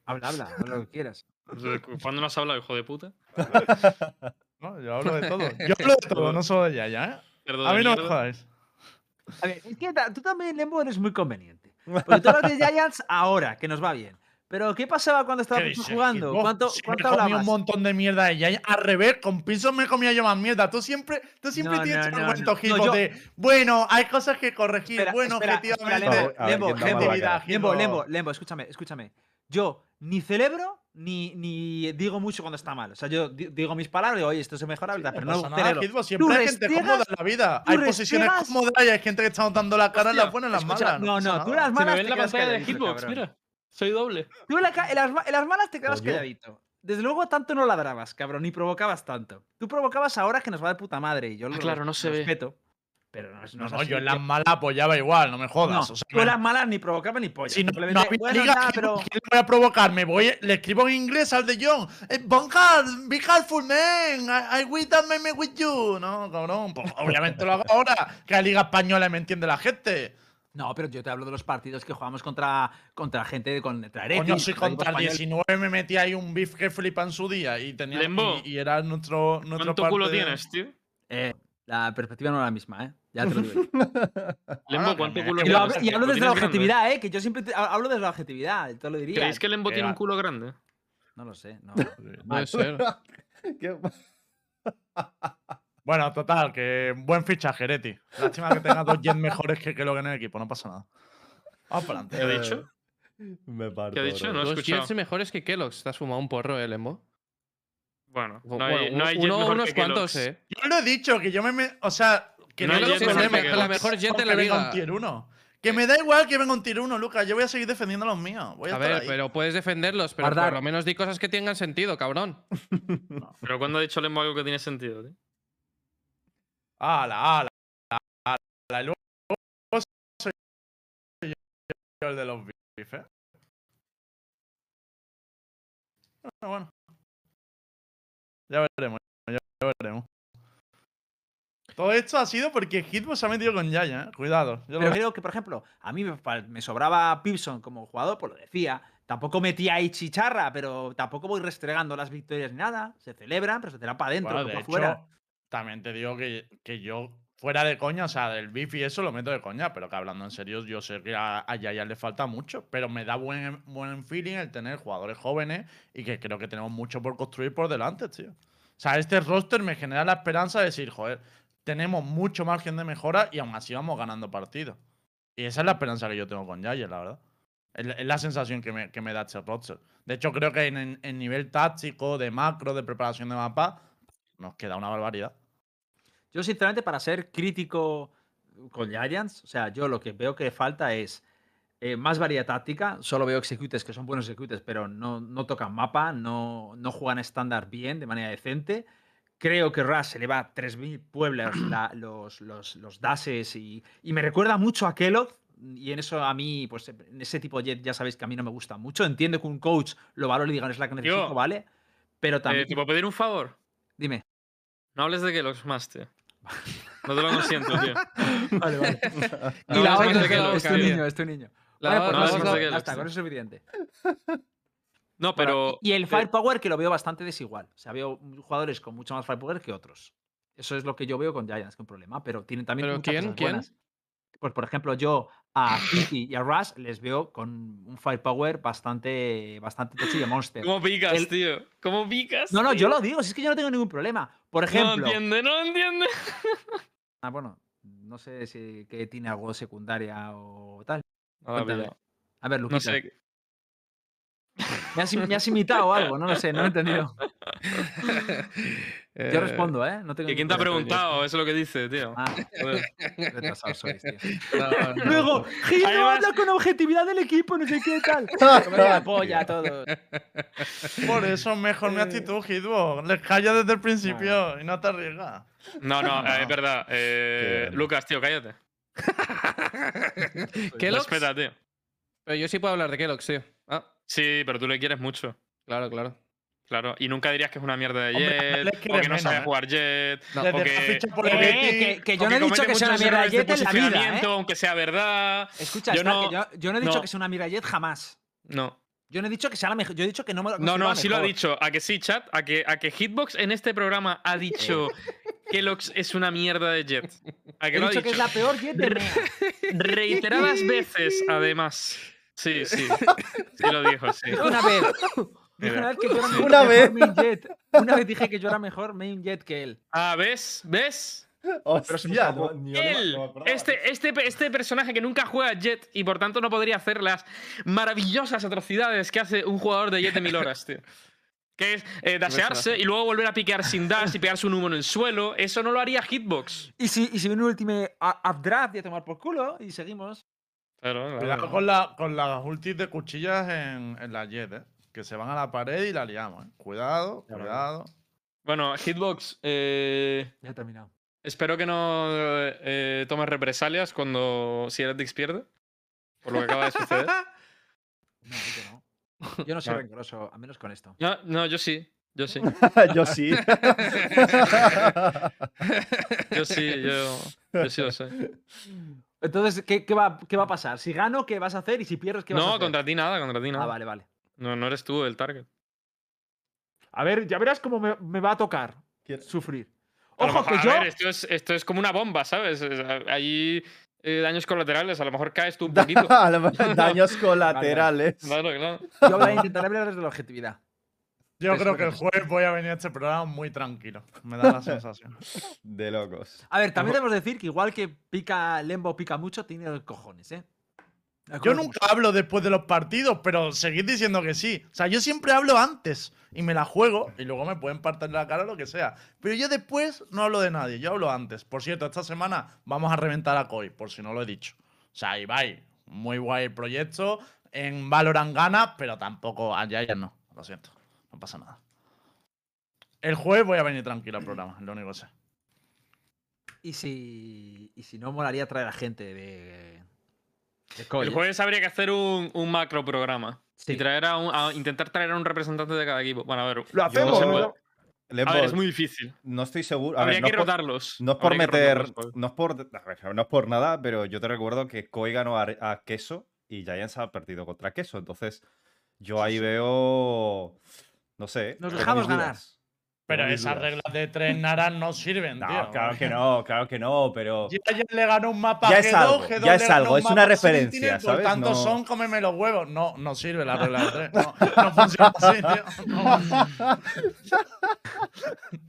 Habla, habla, habla lo que quieras. ¿Cuándo no has hablado, hijo de puta? No, yo hablo de todo. Yo hablo de todo, no solo de Yaya, ¿eh? A mí no me jodáis. A ver, es que tú también, Lembo, eres muy conveniente. Porque tú hablas de Giants ahora, que nos va bien. Pero ¿qué pasaba cuando ¿Qué estábamos jugando? ¿Cuánto, Si cuánto me comí hablabas? un montón de mierda de Yaya. Al revés, con pisos me comía yo más mierda. Tú siempre, tú siempre No, tienes no, un no, yo- de bueno, hay cosas que corregir. Espera, bueno, espera, espera, objetivamente. Lembo, A ver Lembo, Lembo, vida. Lembo. Lembo, Lembo, escúchame, escúchame. Yo ni celebro ni, ni digo mucho cuando está mal. O sea, yo di- digo mis palabras y digo, oye, esto se mejora, ¿verdad? No Pero no pasa nada, celebro. Gizmo, Siempre hay gente cómoda en la vida. Hay posiciones cómodas y hay gente que está dando la cara en las buenas y en las malas. no, no, tú las Se me malas ve te en la pantalla de Hitbox, mira. Soy doble. Tú en, la en las, en las malas te quedas Coño. calladito. Desde luego, tanto no ladrabas, cabrón, ni provocabas tanto. Tú provocabas ahora que nos va de puta madre y yo lo Ah, claro, no se ve. respeto. Pero no, no No, no, yo en las malas apoyaba igual, no me No, jodas. o sea, tú en las malas ni provocabas ni polla. Si no, no había bueno, liga, nada, ¿quién- pero... quién voy a provocar? Me voy, le escribo en inglés al de John. Eh, Bonhard, be helpful, man. I, I that meme with you. No, cabrón. Pues obviamente lo hago ahora. Que la Liga Española me entiende la gente. No, pero yo te hablo de los partidos que jugamos contra, contra gente de contra Heretic, Coño, si contra el español. 19 me metí ahí un beef que flipa en su día y tenía Lembo, y, y era nuestro, nuestro ¿Cuánto culo de- tienes, tío? Eh, la perspectiva no es la misma, ¿eh? Ya te lo digo. Lembo, que ¿cuánto culo y, lo lo hablo, y hablo ¿Lo desde la grande? objetividad, ¿eh? Que yo siempre te- hablo desde la objetividad, te lo diría. ¿Creéis que Lembo tiene un Era- culo grande? No lo sé, no. Puede ser. ¿Qué? Bueno, total, que buen fichaje, Reti. Lástima que tenga dos Jets mejores que, que lo que en el equipo, no pasa nada. Vamos para ¿Qué adelante. ha dicho? Me parto. ¿Qué ha dicho? No he Dos. Jets mejores que Kellogg's. Te has fumado un porro, ¿eh, Lembo? Bueno, no Bueno, hay, no hay uno- mejor unos que cuantos, Kellogg's. ¿eh? Yo lo he dicho, que yo me. me- o sea, que No no, hay problema mejor que la mejor jet de la venga liga. un tier 1. Que me da igual que venga un tier 1, Lucas. Yo voy a seguir defendiendo los míos. Voy a, A estar ver, ahí. pero puedes defenderlos, pero Guardar. por lo menos di cosas que tengan sentido, cabrón. Pero cuando ha dicho Lembo algo que tiene sentido, tío? Ala, ala, ala, ala. Y luego soy yo el de los beef, ¿eh? Bueno, bueno. Ya veremos, ya veremos. Todo esto ha sido porque Hitbox se ha metido con Yaya, ¿eh? Cuidado. Yo lo Pero veo. creo que, por ejemplo, a mí me, sobraba Pipson como jugador, pues lo decía. Tampoco metía ahí chicharra, pero tampoco voy restregando las victorias ni nada. Se celebran, pero se celebran para adentro, Bueno, para afuera. También te digo que, que yo, fuera de coña, o sea, del beef y eso lo meto de coña, pero que hablando en serio, yo sé que a, a Yaya le falta mucho, pero me da buen, buen feeling el tener jugadores jóvenes y que creo que tenemos mucho por construir por delante, tío. O sea, este roster me genera la esperanza de decir, joder, tenemos mucho margen de mejora y aún así vamos ganando partidos. Y esa es la esperanza que yo tengo con Yaya, la verdad. Es la- sensación que me, que me da este roster. De hecho, creo que en- en nivel táctico, de macro, de preparación de mapa, nos queda una barbaridad. Yo, sinceramente, para ser crítico con Giants, o sea, yo lo que veo que falta es eh, más variedad táctica. Solo veo executes que son buenos executes, pero no, no tocan mapa, no, no juegan estándar bien, de manera decente. Creo que Rush se le va a 3.000 pueblos la- los, los, los dashes y, y me recuerda mucho a Kellogg. Y en eso a mí, pues en ese tipo de jet ya sabéis que a mí no me gusta mucho. Entiendo que un coach lo valore y diga, es la que necesito, ¿vale? Pero Eh, también... ¿Te puedo pedir un favor? Dime. No hables de Kellogg's más, tío. No te lo consiento, tío. Vale, vale. No y la otra, es tu niño, es tu niño. La Vale, daba- pues sí. con eso es suficiente. No, pero. y y el firepower que lo veo bastante desigual. O sea, veo jugadores con mucho más firepower que otros. Eso es lo que yo veo con Giants, que es un problema. Pero tienen también ¿Pero muchas quién? cosas ¿Quién? Pues, por ejemplo, yo a City y a Rush les veo con un firepower bastante, bastante tocho y de monster. ¿Cómo picas, El- tío? ¿Cómo picas? No, no, yo lo digo, si es que yo no tengo ningún problema. Por No ejemplo, entiende, no entiende. ah, bueno, no sé si que tiene algo secundaria o tal. A ver, No Luquita, sé. me, has, me has imitado algo, no lo sé, no lo he entendido. Yo respondo, ¿eh? No tengo ¿Que ¿Quién te ha preguntado? Eso es lo que dice, tío. Ah, sois, tío. No, no, no. Luego, Gil no Además- habla con objetividad del equipo, no sé qué tal. Polla a todos. Por eso mejor mi actitud, Hitbo. Les calla desde el principio y no te arriesgas. No, no, eh, es verdad. Eh, Lucas, tío, cállate. ¿Kellogg's? Respeta, tío. Pero yo sí puedo hablar de Kellogg's, tío. Ah, Sí, pero tú le quieres mucho. claro, claro. Claro. Y nunca dirías que es una mierda de Hombre, Jet. le o quiere que no sabe ¿eh? jugar Jet. No, o que- por el eh, que, yo no he dicho que sea una mierda de Jet en la vida, ¿eh? Aunque sea verdad. Escucha, Yo no- que yo, yo no he dicho no. que sea una mierda Jet jamás. No. Yo no he dicho que sea la mejor. Yo he dicho que no me lo No, no, sí lo ha dicho. ¿A que sí, chat? ¿A que, a que Hitbox en este programa ha dicho que Lox es una mierda de Jet? ¿A que He lo ha dicho dicho? que es la peor Jet de. Reiteradas veces, además. Sí, sí. Sí lo dijo, sí. Una vez. Dije que yo era mejor, Una vez. main Jet. Una vez dije que yo era mejor main Jet que él. Ah, ¿ves? ¿Ves? Hostia, no, no Él, no este, este, este personaje que nunca juega Jet y por tanto no podría hacer las maravillosas atrocidades que hace un jugador de Jet de mil horas, tío. Que es eh, dashearse y luego volver a piquear sin dash y pegarse un humo en el suelo. Eso no lo haría Hitbox. Y si, y si viene un último updraft y a tomar por culo y seguimos. Claro, Cuidado con, la, con las ultis de cuchillas en, en la Jet, ¿eh? Que se van a la pared y la liamos, ¿eh? Cuidado, Claro. cuidado. Bueno, Hitbox, eh, Ya he terminado. espero que no eh, tomes represalias cuando si Heretics pierde. Por lo que acaba de suceder. No, yo no. Yo no soy No. rencoroso, al menos con esto. No, no, yo sí. Yo sí. Yo sí. Yo sí, yo, yo sí lo sé. Entonces, ¿qué, qué va, ¿qué va a pasar? Si gano, ¿qué vas a hacer? Y si pierdes, ¿qué vas a No, hacer? contra ti nada, contra ti nada. Ah, vale, vale. No, no eres tú el target. A ver, ya verás cómo me, me va a tocar sufrir. A lo Ojo, mejor- que a yo. ver, esto es, esto es como una bomba, ¿sabes? Es- Hay eh, daños colaterales, a lo mejor caes tú un poquito. A lo mejor Daños colaterales. Claro, claro. Yo voy a intentar hablar desde la objetividad. Yo Eso creo es que el jueves voy a venir a este programa muy tranquilo. Me da la sensación. De locos. A ver, también debemos decir que igual que pica Lembo pica mucho, tiene cojones, ¿eh? Yo nunca hablo después de los partidos, pero seguid diciendo que sí. O sea, yo siempre hablo antes y me la juego y luego me pueden partir la cara o lo que sea. Pero yo después no hablo de nadie, yo hablo antes. Por cierto, esta semana vamos a reventar a Koi, por si no lo he dicho. O sea, Ibai, muy guay el proyecto. En Valorant gana, pero tampoco allá ya no. Lo siento, no pasa nada. El jueves voy a venir tranquilo al programa, es lo único que sé. Y si, y si no, molaría traer a gente de. El jueves habría que hacer un, un macro programa. Sí. Y traer a, un- a intentar traer a un representante de cada equipo. Bueno, a ver. Lo no hacemos, ¿no? puede. Lembo, A ver, es muy difícil. No estoy seguro. A Habría ver, no que por- rotarlos. No es por Habría meter. pues. No es por, a ver, no es por nada, pero yo te recuerdo que Koi ganó a, a Queso y Giants ha perdido contra Queso. Entonces, yo ahí veo. No sé. Nos dejamos ganar. Pero esas reglas de tres naras no sirven, No, tío. claro que no, claro que no, pero. Ya, ya le ganó un mapa Ya a es G2, algo, G2 ya es algo, un es una referencia, ¿sabes? Por tanto, No- son cómeme los huevos. No, no sirve la regla de tres. No, no funciona así, tío.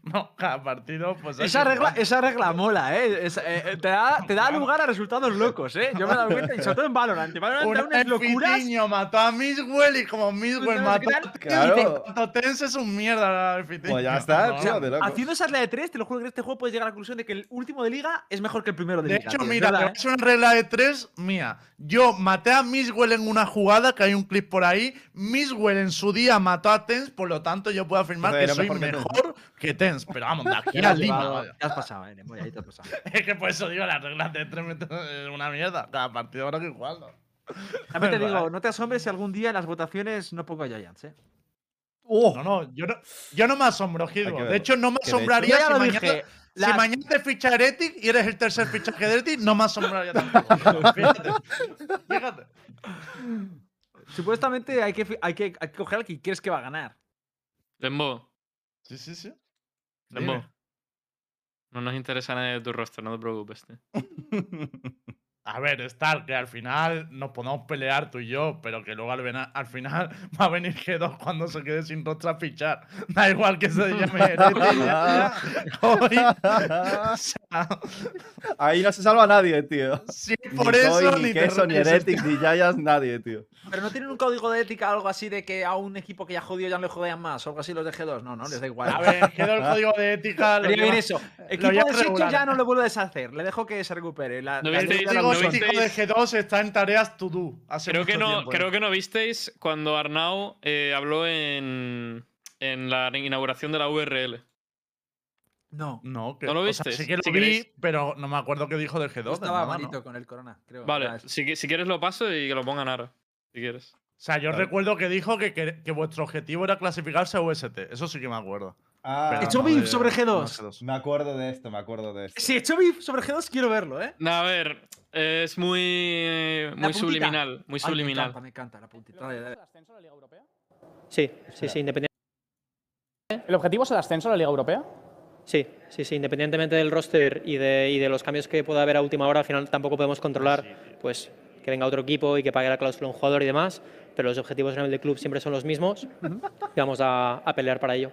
No, cada partido, pues. Esa regla, esa regla mola, ¿eh? Es- eh, eh, te, da, te da lugar a resultados locos, ¿eh? Yo me he dado cuenta, y sobre todo en Valorant. Valorant te da Una unas locuras. Fitiño mató a Miswell y como Miswell No sé qué mató a Claro. Tense, tanto Tense es un mierda la Fitiño. Pues ya está, No, tío, de locos. Haciendo esa regla de tres, te lo juro que en este juego puedes llegar a la conclusión de que el último de liga es mejor que el primero de, De liga. hecho, tío, es mira, verdad, te ¿eh? una regla de tres mía. Yo maté a Miswell en una jugada, que hay un clip por ahí. Miswell en su día mató a Tens, por lo tanto yo puedo afirmar que soy mejor que Tens. mejor que Tens. Pero vamos, de aquí a Lima. has pasado, eh, ahí te has pasado. Es que por eso digo, las reglas de tres me- es una mierda. Cada partido habrá que jugarlo. También te digo, no te asombres si algún día en las votaciones no pongo a Giants, ¿eh? ¡Oh! No, no, yo no, yo no me asombro, Hidro. verlo. De hecho, no me asombraría si mañana, dije. si las- mañana te ficha Heretic y eres el tercer fichaje de Heretic, no me asombraría tampoco. Fíjate. Fíjate. Supuestamente hay que, hay, que, hay que coger al que crees que va a ganar. Lembo, Sí, sí, sí. Dime. No nos interesa nada de tu roster, no te preocupes, tío. A ver, Star, que al final nos podemos pelear tú y yo, pero que luego al, al final va a venir G2 cuando se quede sin rostro a fichar. Da igual que se llame Heretic. Hoy, Ahí no se salva nadie, tío. Ni por eso ni ni te queso, ni ríes, Heretics, ni Giants, nadie, tío. Pero no tienen un código de ética o algo así de que a un equipo que ya jodió ya no le jodean más o algo así los de G2. No, no, les da igual. A ver, quedó el código de ética. lo Estaría bien eso. Equipo deshecho ya no lo vuelvo a deshacer. Le dejo que se recupere. La, ¿No la ética El código de visteis- G2 está en tareas to do. hace Creo que, no, tiempo, creo ¿eh? que no visteis cuando Arnau eh, habló en, en la inauguración de la URL. No. No, que, ¿No lo o sea, viste? sí que lo Si vi, queréis- pero no me acuerdo qué dijo de G2. Yo de estaba nada, malito ¿no? con el corona, creo. Vale, si, qui- si quieres lo paso y que lo ponga Nara. Si quieres. O sea, yo Vale. recuerdo que dijo que, que, que vuestro objetivo era clasificarse a UST. Eso sí que me acuerdo. Ah, ¿Echó no de- sobre no G2? me acuerdo de esto, me acuerdo de esto. Si echó beef sobre G2, quiero verlo, ¿eh? No, a ver, es muy, muy subliminal. Muy Ay, subliminal. Me encanta, me encanta la puntita. Dale, dale. Sí, sí, sí, independientemente. ¿El objetivo es el ascenso a la Liga Europea? Sí, sí, sí, independientemente del roster y de, y de los cambios que pueda haber a última hora, al final tampoco podemos controlar pues que venga otro equipo y que pague la cláusula a un jugador y demás, pero los objetivos a nivel de club siempre son los mismos y vamos a, a pelear para ello.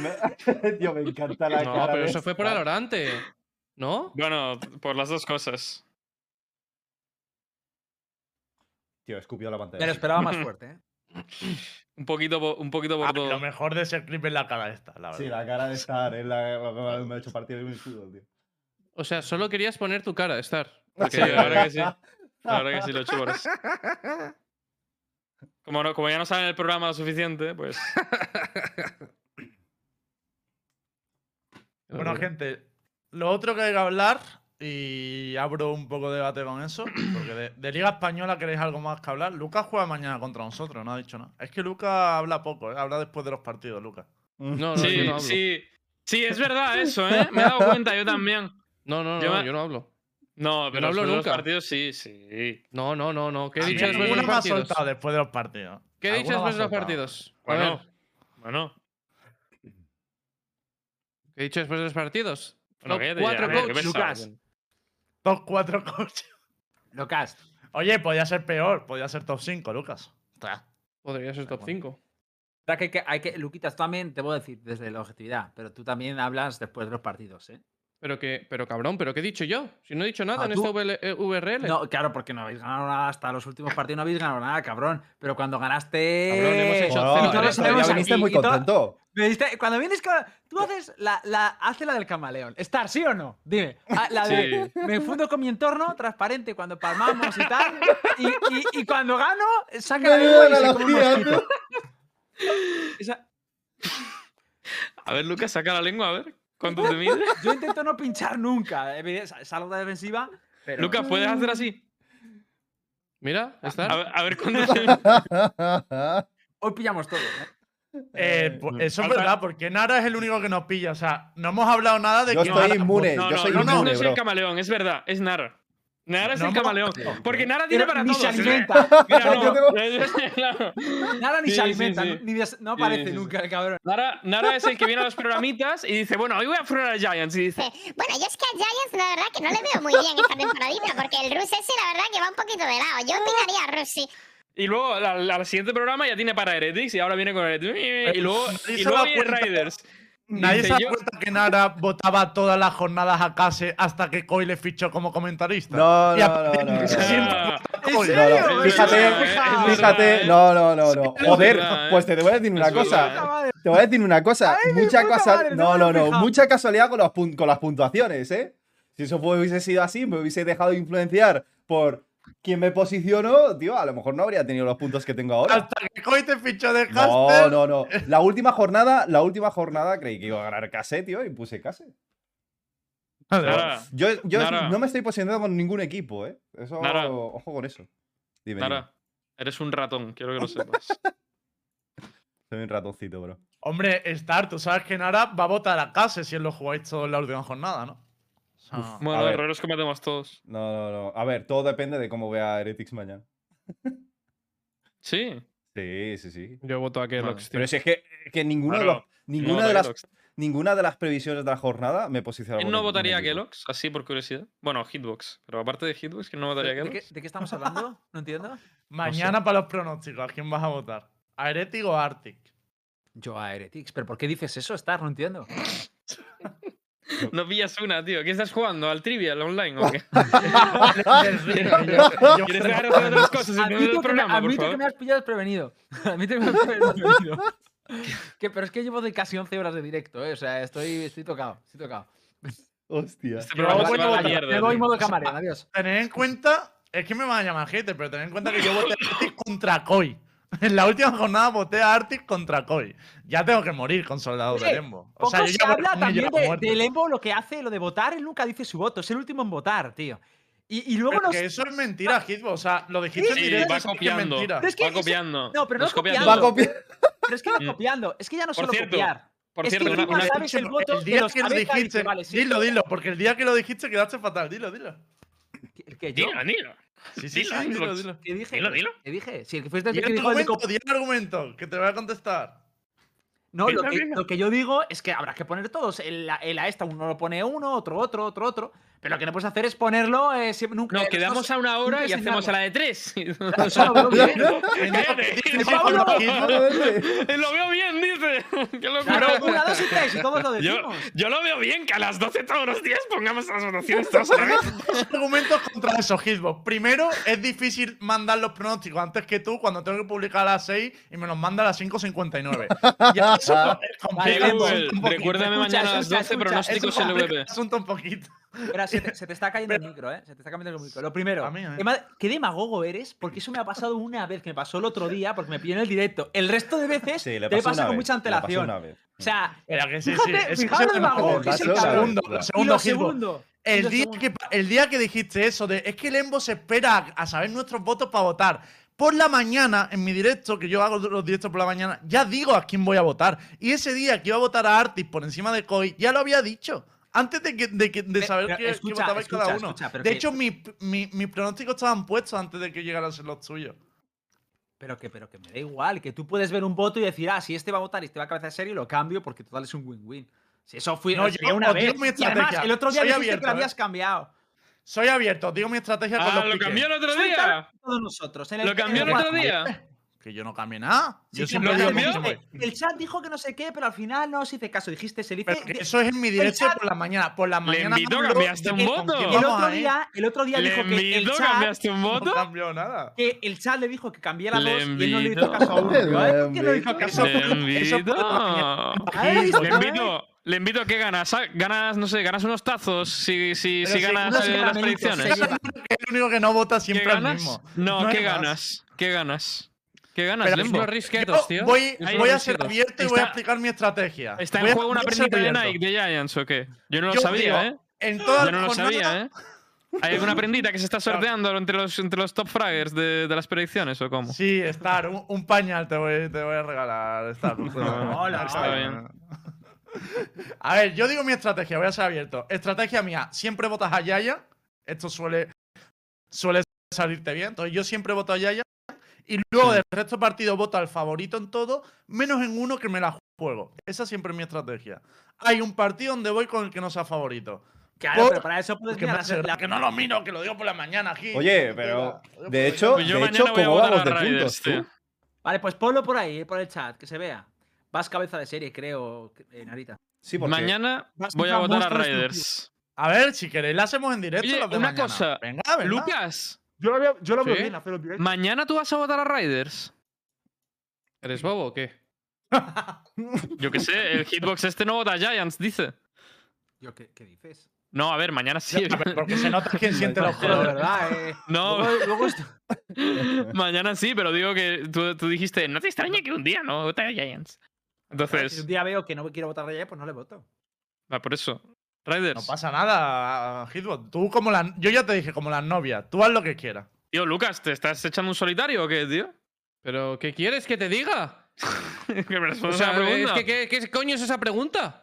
Me- tío, me encanta la No, cara pero de eso fue por. Alorante. ¿No? Bueno, por las dos cosas. Tío, escupió la pantalla. Me lo esperaba más fuerte, ¿eh? Un poquito, po- un poquito por Ah, todo. lo mejor de ese clip es la cara esta, la verdad. Sí, la cara de estar es la que me ha hecho partir el escudo, tío. O sea, solo querías poner tu cara, Star. Sí, la verdad que sí. La verdad que sí lo he hecho por eso. Como, no, como ya no saben el programa lo suficiente, pues. Bueno, gente, lo otro que hay que hablar, y abro un poco de debate con eso, porque de, de Liga Española queréis algo más que hablar. Lucas juega mañana contra nosotros, no ha dicho nada. Es que Lucas habla poco, ¿eh? habla después de los partidos, Lucas. No, no, sí, yo no hablo. sí. Sí, es verdad eso, ¿eh? Me he dado cuenta, yo también. No, no, no, Yo no hablo. No, pero no hablo después de los nunca. partidos sí, sí. No, no, no, no. ¿Qué he dicho después de los partidos? soltado después de los partidos. ¿Qué he dicho después de los partidos? Bueno, bueno. ¿qué he dicho después de los partidos? Bueno, cuatro coach. Lucas. Top 4 coches. Lucas. Oye, podía ser peor, podía ser top 5, Lucas. Podría ser top 5. Da que, que hay que, Luquitas, tú también te voy a decir desde la objetividad, pero tú también hablas después de los partidos, ¿eh? Pero que, pero cabrón, ¿pero qué he dicho yo? Si no he dicho nada Ah, en tú- esta VL eh, URL. No, claro, porque no habéis ganado nada hasta los últimos partidos, no habéis ganado nada, cabrón. Pero cuando ganaste. Cabrón, hemos hecho Bueno, cero ya sabemos viniste muy y to- contento. Me diste- Cuando vienes con. Tú haces la, la, hace la del camaleón. ¿Estar, sí o no? Dime. Ah, La de, Me fundo con mi entorno, transparente cuando palmamos y tal. Y, y, y cuando gano, saca la lengua y se la come un. Esa- A ver, Lucas, saca la lengua, a ver. ¿Cuánto te mide? yo intento no pinchar nunca. Salgo de defensiva. Pero... Lucas, ¿puedes hacer así? Mira, está. A ver, a ver cuánto te mide. Hoy pillamos todo. ¿eh? Eh, pues eso es verdad, porque Nara es el único que nos pilla. O sea, no hemos hablado nada de Yo que. estoy Nara- inmune. No, yo no, soy no, no, inmune, no es el camaleón, es verdad, es Nara. Nara es No el camaleón. Porque Nara tiene para ni todos. se ¿eh? alimenta. Mira, no. Nada ni Sí, se sí, alimenta. sí. Ni des- no Sí, aparece sí, sí. nunca el cabrón. Nara, Nara es el que viene a los programitas y dice, bueno, hoy voy a frenar a Giants. Y dice, Bueno, yo es que a Giants la verdad que no le veo muy bien esta temporadita, porque el Rus ese la verdad que va un poquito de lado. Yo opinaría a Rus, sí. Y luego al, al siguiente programa ya tiene para Heretics y ahora viene con Heretics. Y luego, y luego viene cuenta. Nadie se da cuenta que Nara votaba todas las jornadas a Case hasta que Coy le fichó como comentarista. No, no, no, no, Ah, fíjate, eh, fíjate, eh. no, no, no, no. Joder, eh. pues te voy a decir una cosa. Te voy a decir una cosa. Mucha puta casual- madre, No, no no. Mucha casualidad con, los con las puntuaciones, ¿eh? Si eso hubiese sido así, me hubiese dejado influenciar por quién me posicionó, tío, a lo mejor no habría tenido los puntos que tengo ahora. Hasta que Coy te fichó de No, Caster. no, no. La última jornada, la última jornada creí que iba a ganar Case, tío, y puse Case. Nara, Yo, yo Nara. no me estoy posicionando con ningún equipo, ¿eh? Eso, Nara. ojo con eso. Dime, dime. Nara, eres un ratón, quiero que lo sepas. Soy un ratoncito, bro. Hombre, Star, tú sabes que Nara va a votar a Case si él lo jugáis todo en la última jornada, ¿no? Sea, A Bueno, ver. errores cometemos todos. No, no, no. A ver, todo depende de cómo vea Heretics mañana. Sí. Sí, sí, sí. Yo voto a Kelox, tío. Pero si es que, que ninguno de Claro, los. Ninguna no, de las. Ninguna de las previsiones de la jornada me posiciona. ¿Quién no votaría a Kellogg's? Así por curiosidad. Bueno, Hitbox. Pero aparte de Hitbox, ¿quién no votaría a ¿De, Kellogg's? qué, de qué estamos hablando? No entiendo. Mañana para los pronósticos, ¿a quién vas a votar? ¿A Heretic o a Arctic? Yo a Heretics. ¿Pero por qué dices eso, Star? No entiendo. No pillas una, tío. ¿Qué estás jugando? ¿Al Trivial online o qué? ¿Quieres dejar hacer otras cosas en el que, me, programa, por admito que favor? me has pillado desprevenido. Admito que me has pillado desprevenido. que, pero es que llevo de casi 11 horas de directo, ¿eh? O sea, estoy, estoy tocado. Estoy tocado. Hostia. Este programa se va a la mierda. Me voy modo camarero, adiós. Tened en cuenta, es que me van a llamar hater, pero tened en cuenta que yo voté contra Koi. En la última jornada voté a Arctic contra Koi. Ya tengo que morir con Soldados de Oye, Lembo. O Poco sea, yo se habla también de, de Lembo, lo que hace, lo de votar, él nunca dice su voto, es el último en votar, tío. Y, y luego Pero nos... que eso es mentira, Hitbo. O sea, lo dijiste en Sí, va sí es copiando. mentira. Pero es que Va eso- copiando. No, pero no copia copiando. Va copiar. Pero es que va Mm. copiando. Es que ya no Por solo cierto, copiar. Por Es cierto, que una, encima una- sabes el voto El de día los que lo dijiste, vale, sí, dilo, dilo, porque el día que lo dijiste quedaste fatal. Dilo, dilo. ¿El que yo? Dilo, dilo. Sí, sí, Dilo, sí, dilo. dilo, dilo. ¿Qué dije? Dilo, dilo. ¿Qué dije? Si el que fuiste el que dijo el de argumento, di el argumento, que te voy a contestar. No, lo que, lo que yo digo es que habrá que poner todos. El, el a esta uno lo pone uno, otro, otro, otro, otro. Pero lo que no puedes hacer es ponerlo eh, siempre, nunca. Nos quedamos a una hora y hacemos a la de tres. Lo veo bien. Lo veo bien, dice. Claro, una, dos y tres, y lo Yo, decimos. yo lo veo bien que a las 12 todos los días pongamos las votaciones todos a la vez. Dos argumentos contra eso, Hitbox. Primero, es difícil mandar los pronósticos antes que tú cuando tengo que publicar a las 6 y me los manda a las 5.59. Ya eso es complicado Lembo, el asunto un poquito. Recuérdame Escucha, mañana a las escucha, 12 escucha, pronósticos. LVP. El asunto un poquito. Se te, se te está cayendo el micro, ¿eh? Se te está cayendo el micro. Lo primero, mí, qué demagogo eres, porque eso me ha pasado una vez, que me pasó el otro día, porque me pilló en el directo. El resto de veces Sí, le te pasa con vez, mucha le antelación. una vez. O sea, Pero que sí, Fíjate, sí. es- el es que el segundo, lo segundo, segundo. El día, que, el día que dijiste eso de es que el Embo se espera a saber nuestros votos para votar. Por la mañana, en mi directo, que yo hago los directos por la mañana, ya digo a quién voy a votar. Y ese día que iba a votar a Artis por encima de Koi, ya lo había dicho. Antes de, que, de, que- de Pe- saber escucha, votabais cada uno. escucha, de hecho, mi- mi- mis pronósticos estaban puestos antes de que llegaran los tuyos. Pero que, pero que me da igual, que tú puedes ver un voto y decir, ah, si este va a votar y este va a cabeza de serie, lo cambio porque total es un win-win. Si eso fue No, yo una vez. mi Y además, el otro día dijiste abierto, que lo ¿eh? habías cambiado. Soy abierto, digo mi estrategia con Ah, los lo piques. cambió el otro día. Todos nosotros. en el- Lo cambió el otro WhatsApp. día. Que yo no cambié nada. Sí, yo que siempre lo digo cambió. como siempre. El chat dijo que no sé qué, pero al final no os hice caso. Dijiste, se le que eso es en mi directo por la mañana. Por la Le mañana. invito, hablo cambiaste un con voto. el otro día, el otro día Le dijo que el invito, chat, cambiaste un No voto. cambió nada. que el chat le dijo que cambiara Le dos y él no le hizo invito. caso a uno. Le Yo, ¿eh? ¿Por qué no le hizo invito. caso a Le uno? Invito. Le invito, le invito a que ganas. Ganas, no sé, ganas unos tazos si, si, si ganas eh, las caramelitos, predicciones. el único que no vota ¿Qué siempre es el ganas? mismo. No, ¿qué más. ganas? ¿Qué ganas? ¿Qué ganas, Pero Lembo? Unos risquetos, Yo tío. Voy, a ser abierto y voy a explicar mi estrategia. ¿Está en juego una prendita de. Nike de Giants o qué? Yo no lo Yo sabía, digo, ¿eh? En toda Yo no lo jornada- sabía, ¿eh? ¿Hay alguna prendita que se está sorteando entre los, entre los top fraggers de, de las predicciones o cómo? Sí, Star, un, un pañal te voy, te voy a regalar, Star. Hola, Está bien. A ver, yo digo mi estrategia, voy a ser abierto. Estrategia mía, siempre votas a Yaya. Esto suele, suele salirte bien. Entonces yo siempre voto a Yaya. Y luego del resto de partidos voto al favorito en todo, menos en uno que me la juego. Esa siempre es mi estrategia. Hay un partido donde voy con el que no sea favorito. Claro, Por- pero para eso puedes mirar me la- la- que no lo miro, que lo digo por la mañana aquí. Oye, pero de hecho, Pues yo de mañana hecho, voy a ¿cómo votar vamos a de puntos? Vale, pues ponlo por ahí, por el chat, que se vea. Vas cabeza de serie, creo, eh, Narita. Sí, porque Mañana voy a votar a Raiders. A ver, si queréis la hacemos en directo. Oye, una mañana. cosa. Venga. Lucas, Yo lo veo, yo lo veo ¿Sí? bien hacerlo en directo. ¿mañana tú vas a votar a Raiders? ¿Eres bobo o qué? Yo qué sé, el hitbox este no vota a Giants, dice. Yo, ¿qué, qué dices? No, a ver, mañana sí. Porque se nota quién siente los juegos. verdad, eh. No, Luego, luego esto- mañana sí, pero digo que tú, tú dijiste, no te extraña que un día no vote a Giants. Si un Entonces, día veo que no quiero votar a ella, pues no le voto. va, por eso. Raiders. No pasa nada, Hitbox. Tú como la... Yo ya te dije, como las novias. Tú haz lo que quieras. Tío, Lucas, ¿te estás echando un solitario o qué, tío? ¿Pero qué quieres que te diga? me O sea, a la es pregunta. que, ¿qué, qué coño es esa pregunta?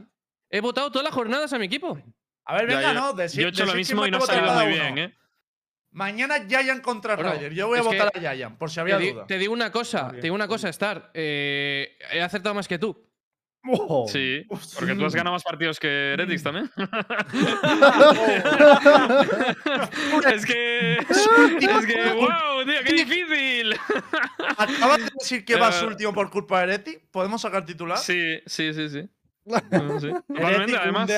He votado todas las jornadas a mi equipo. A ver, Ya, venga, yo- no. decid- yo he hecho lo mismo y no ha salido muy uno. bien, ¿eh? Mañana Giant contra Bueno, Ryder. Yo voy a votar a Giant, por si había Te, di- duda. te digo una cosa, te digo una cosa, Star. Eh, he acertado más que tú. Oh. Sí, porque tú has ganado más partidos que Heretics también. es que. Es que. ¡Wow, tío, qué difícil! Acabas de decir que vas Eh, último por culpa de Ereti. ¿Podemos sacar titular? Sí, sí, sí, sí. Totalmente, además.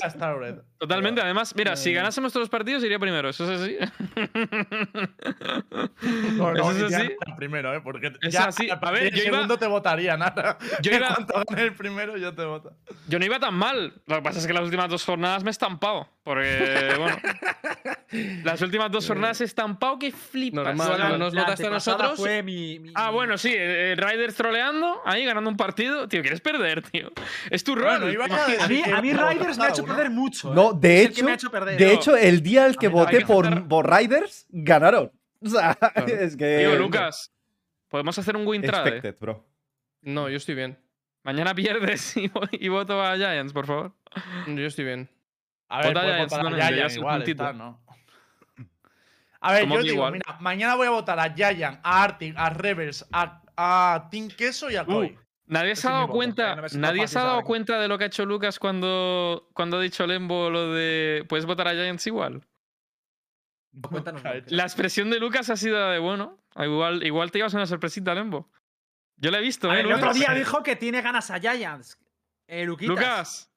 Totalmente, además, mira, si Eh. ganásemos todos los partidos iría primero, eso es así. No, no, Eso es así. primero, ¿eh? Porque Es ya así. a ver, yo iba- segundo te votaría, nada. Yo iba- cuanto gane el primero, yo te voto. Yo no iba tan mal. Lo que pasa es que las últimas dos jornadas me he estampado. Porque, bueno. las últimas dos jornadas he estampado que flipas. Normal, no nos votaste a nosotros. Fue mi, mi- Ah, bueno, sí, el Riders troleando, ahí ganando un partido. Tío, ¿quieres perder, tío? Es tu rol. Bueno, iba a mí, a mí Riders me ha hecho perder mucho. No, ¿eh? de Es el que hecho, me ha hecho perder. de No. hecho, el día al que no, voté que por, hacer- por Riders, ganaron. O sea, es que. Tío, Lucas, podemos hacer un win trade. Expected, bro. No, yo estoy bien. Mañana pierdes y, y voto a Giants, por favor. Yo estoy bien. A ver, Giants, votar a yo digo, igual. mira, mañana voy a votar a Giant, a Arctic, a Rebels, a, a Team Queso y a Koi. Nadie Ese se ha dado cuenta, no nadie se ha dado cuenta de lo que ha hecho Lucas cuando, cuando ha dicho Lembo lo de puedes votar a Giants igual. Cuéntanos. La expresión de Lucas ha sido de bueno. Igual, igual te ibas una sorpresita, Lembo. Yo la he visto, A ¿eh? ver, el otro día dijo que tiene ganas a Giants. Eh, Luquitas. Lucas,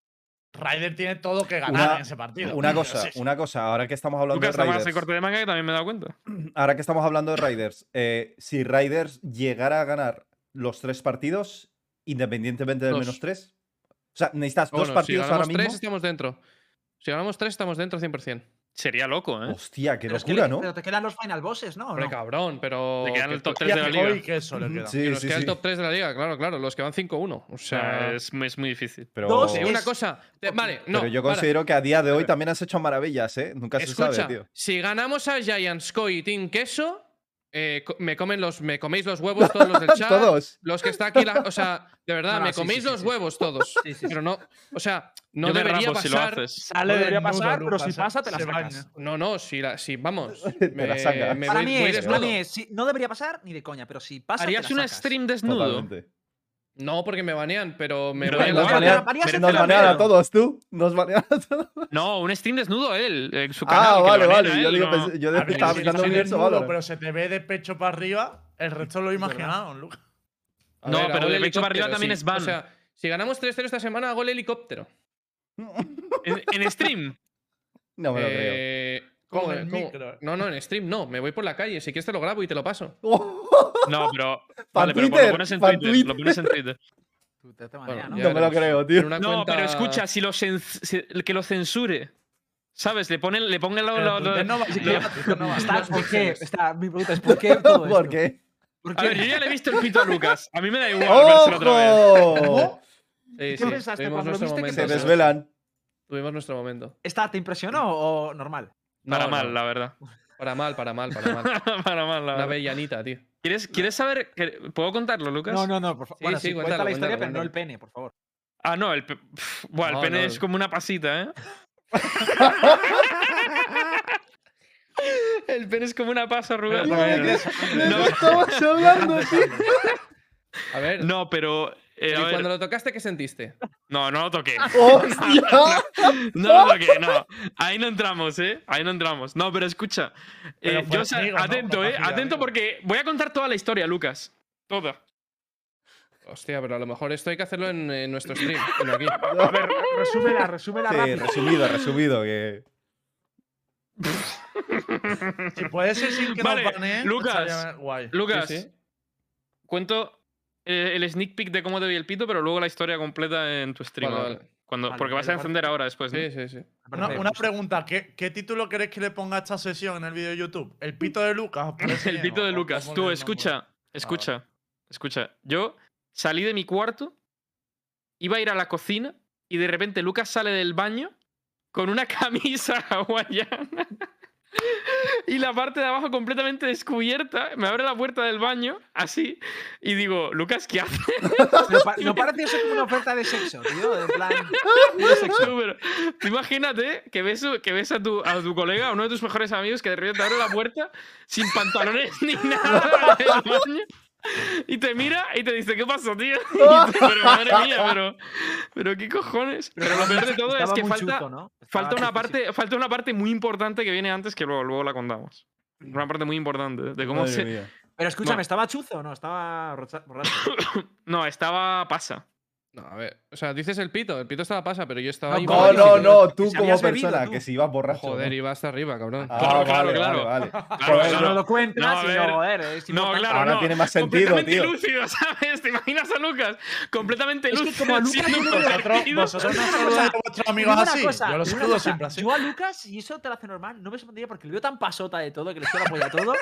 Ryder tiene todo que ganar Una- en ese partido. Una cosa, sí. una cosa, ahora que estamos hablando Lucas, de a Riders. corte de manga que también me he dado cuenta. Ahora que estamos hablando de Riders, eh, si Riders llegara a ganar los tres partidos, independientemente del Dos. menos tres. O sea, necesitas dos Bueno, si partidos ahora ganamos mismo. tres, estamos dentro. Si ganamos tres, estamos dentro 100%. Sería loco, ¿eh? Hostia, qué Pero es que locura, le- ¿no? Pero te quedan los final bosses, ¿no? ¿O Hombre, no? cabrón, pero. Te quedan que- el top que 3 de la liga. y Queso le queda. Sí, nos sí, queda sí. el top 3 de la liga, claro, claro. Los que van 5-1. O O sea, sea. es, muy- es muy difícil. Pero, Dos, digo es- una cosa. te- vale, no. pero yo para. considero que a día de hoy también has hecho maravillas, ¿eh? Nunca se Escucha, sabe, tío. si ganamos a Giants, Koi y Team Queso, eh, me, comen los, me coméis los huevos todos los del chat. Todos. Los que está aquí, la- o sea, de verdad, No, me sí, coméis sí, los sí. huevos todos. Sí, sí, Pero no, o sea, no Yo debería rapo si lo pasar. haces. Sale No debería pasar, pero si pasa, te la sacas. No, no, si, la, si vamos. Te me, la sacas. me Para voy, mí es, para mí es, no debería pasar ni de coña, pero si pasa. te ¿Harías la un sacas. stream desnudo? Totalmente. No, porque me banean, pero me Pero Nos banean, nos banean a todos, tú. Nos banean a todos. No, un stream desnudo él, en su canal. Ah, que lo vale, vale. a Yo, él, digo, no. pensé- yo ver, estaba si universo desnudo, Valorant. pero se te ve de pecho para arriba, el resto lo he imaginado, Lucas. No, ver, pero de pecho para arriba también sí. es ban. O sea, si ganamos 3-0 esta semana, hago el helicóptero. En, en stream. No me lo creo. Con ¿cómo- el cómo? micro. No, no, en stream no. Me voy por la calle. Si quieres te lo grabo y te lo paso. No, pero. Vale, pero Twitter, lo pones en Twitter. Twitter. Lo pones en Twitter. Tú te- te Bueno, banean, ¿no? me lo creo, tío. No, cuenta- pero escucha, si lo que lo censure. ¿Sabes? Le ponen, le pongan la. Está- estar. ¿Por qué? Está, mi pregunta es: ¿por qué todo esto? ¿Por qué? ¿Por A ver, yo ya le he visto el pito a Lucas. A mí me da igual otra vez. ¿Qué sí, pensaste tuvimos cuando lo nuestro viste que momento. Se desvelan. Tuvimos nuestro momento. ¿Está, ¿Te impresionó o normal? Para No, mal, no. la verdad. Para mal, para mal, para mal. Para mal, la Una verdad. avellanita, tío. ¿Quieres, ¿Quieres saber? que- ¿Puedo contarlo, Lucas? No, no, no, por favor. Sí, bueno, sí, sí, cuenta cuéntalo, la historia, cuéntalo, pero no el pene, por favor. Ah, no, el, pe- buah, el No, pene no, es como una pasita, ¿eh? el pene es como una pasa arrugada. Pero también- No, Estamos hablando, tío. A ver, no, pero. Eh, ¿y cuando lo tocaste, qué sentiste? No, no lo toqué. ¡Hostia! No lo toqué, no. Ahí no entramos, ¿eh? Ahí no entramos. No, pero escucha. Pero eh, yo, amigo, ¿no? atento, ¿eh? Atento porque voy a contar toda la historia, Lucas. Toda. Hostia, pero a lo mejor esto hay que hacerlo en, en nuestro stream, no aquí. A ver, resúmela, resúmela Sí, rápido. resumido, resumido. Que... Si puede ser sin que Vale, nos baneen, Lucas. guay. Lucas, Sí, sí. cuento eh, el sneak peek de cómo te vi el pito, pero luego la historia completa en tu stream. Vale, ahora. vale. Cuando, Vale, porque vas a encender ahora después. ¿no? Sí, sí, sí. Una, una pregunta, ¿qué, ¿qué título queréis que le ponga a esta sesión en el vídeo de YouTube? ¿El pito de Lucas? ¿Os parece El pito ¿O- de Lucas. Tú, escucha, escucha, escucha. Yo salí de mi cuarto, iba a ir a la cocina y de repente Lucas sale del baño con una camisa hawaiana y la parte de abajo completamente descubierta. Me abre la puerta del baño, así, y digo, Lucas, ¿qué haces? Pa- no parece eso como una oferta de sexo, tío. En plan. de sexo. Tú, pero tú imagínate que ves, que ves a, tu, a tu colega, uno de tus mejores amigos, que de repente te abre la puerta sin pantalones ni nada del baño. Y te mira y te dice, ¿qué pasa, tío? Y pero madre mía, pero, pero ¿qué cojones? Pero lo peor de todo es que falta, chuto, ¿no? falta, una parte, falta una parte muy importante que viene antes que luego, luego la contamos. Una parte muy importante de cómo Madre se... mía. Pero escúchame, No. ¿estaba chuzo o no? Estaba rocha- borracho. No, estaba pasa. No, a ver. O sea, dices el pito. El pito estaba pasa, pero yo estaba No, ahí. ¿cómo No, no, no, tú como habías bebido, persona, tú. que si ibas borracho. Joder, ¿no? iba hasta arriba, cabrón. Ah, Claro, claro, vale, claro. vale, vale. Claro, Joder, no lo cuentas No, y ver. joder, es No, claro, Ahora no. tiene más sentido, completamente tío. lúcido, ¿sabes? ¿Te imaginas a Lucas? Completamente Es que lúcido. como a Lucas no Vosotros, vosotros no saludáis a vuestros amigos así. cosa, Yo los saludo siempre así. Yo a Lucas, y eso te lo hace normal, no me sorprendía porque le veo tan pasota de todo, que le suena la polla a todo,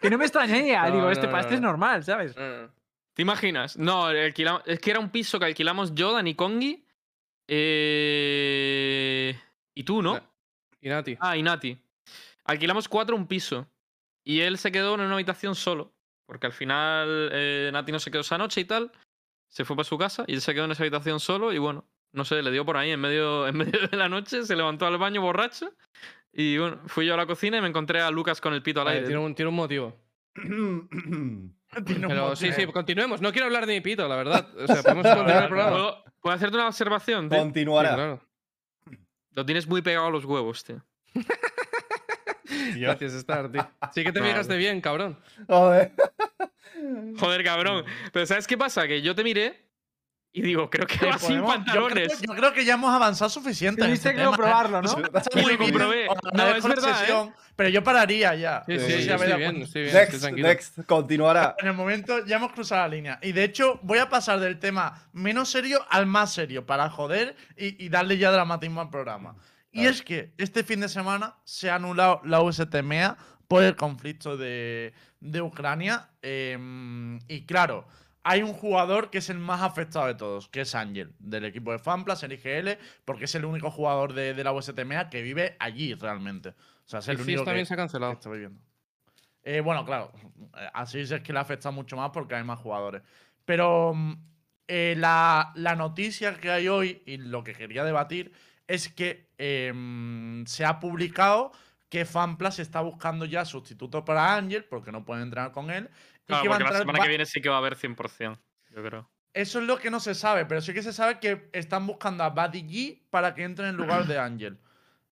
que no me extrañaría. No, Digo, este, no, este no. es normal, ¿sabes? ¿Te imaginas? No, alquilamos- es que era un piso que alquilamos yo, Dani Kongi. eh, y tú, ¿no? Y Nati. Ah, y Nati. Alquilamos cuatro un piso. Y él se quedó en una habitación solo. Porque al final eh, Nati no se quedó esa noche y tal. Se fue para su casa y él se quedó en esa habitación solo. Y bueno, no sé, le dio por ahí en medio, en medio de la noche. Se levantó al baño borracho. Y bueno, fui yo a la cocina y me encontré a Lucas con el pito al aire. tiene, un, tiene un motivo. Pero sí, sí, continuemos. No quiero hablar de mi pito, la verdad. O sea, podemos continuar el programa. ¿Puedo, puedo hacerte una observación? tío? Sí, Continuará. claro. Lo tienes muy pegado a los huevos, tío. Gracias, Star, tío. Sí que te Vale. fijaste bien, cabrón. Joder. Joder, cabrón. Pero ¿sabes qué pasa? Que yo te miré y digo, creo que va sin podemos- yo creo- pantalones. Yo creo que ya hemos avanzado suficiente. en Tuviste este que tema, ¿eh? comprobarlo, ¿no? Y lo comprobé. No, es verdad, ¿eh? Pero yo pararía ya. Sí, Sí, sí, sí, estoy bien, estoy bien, Next, estoy next, continuará. En el momento ya hemos cruzado la línea. Y de hecho, voy a pasar del tema menos serio al más serio para joder y, y darle ya dramatismo al programa. Y es que este fin de semana se ha anulado la USTMA por el conflicto de, de Ucrania. em, y claro, hay un jugador que es el más afectado de todos, que es Ángel, del equipo de Fanplas, el IGL, porque es el único jugador de, de la USTMA que vive allí realmente. O sea, es Y el Fizz único también que, se ha cancelado. está viviendo. Eh, bueno, claro, así es que le afecta mucho más porque hay más jugadores. Pero mm, eh, la, la noticia que hay hoy y lo que quería debatir es que eh, mm, se ha publicado que Fanplas está buscando ya sustituto para Ángel porque no pueden entrenar con él. Y Claro, que porque la semana Va- que viene sí que va a haber 100%, yo creo. Eso es lo que no se sabe, pero sí que se sabe que están buscando a Buddy G para que entre en lugar de Ángel.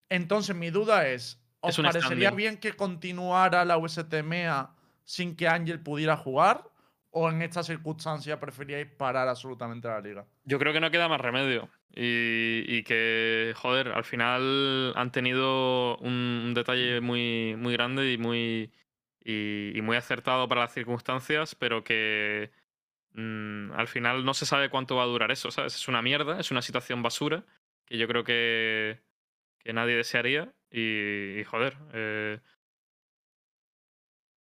Entonces, mi duda es: ¿os Es parecería standing. bien que continuara la USTMA sin que Ángel pudiera jugar? ¿O en esta circunstancia preferíais parar absolutamente la liga? Yo creo que no queda más remedio. Y, y que, joder, al final han tenido un, un detalle muy, muy grande y muy, y, muy acertado para las circunstancias, pero que mm, al final no se sabe cuánto va a durar eso, ¿sabes? Es una mierda, es una situación basura que yo creo que, que nadie desearía. Y, joder, eh,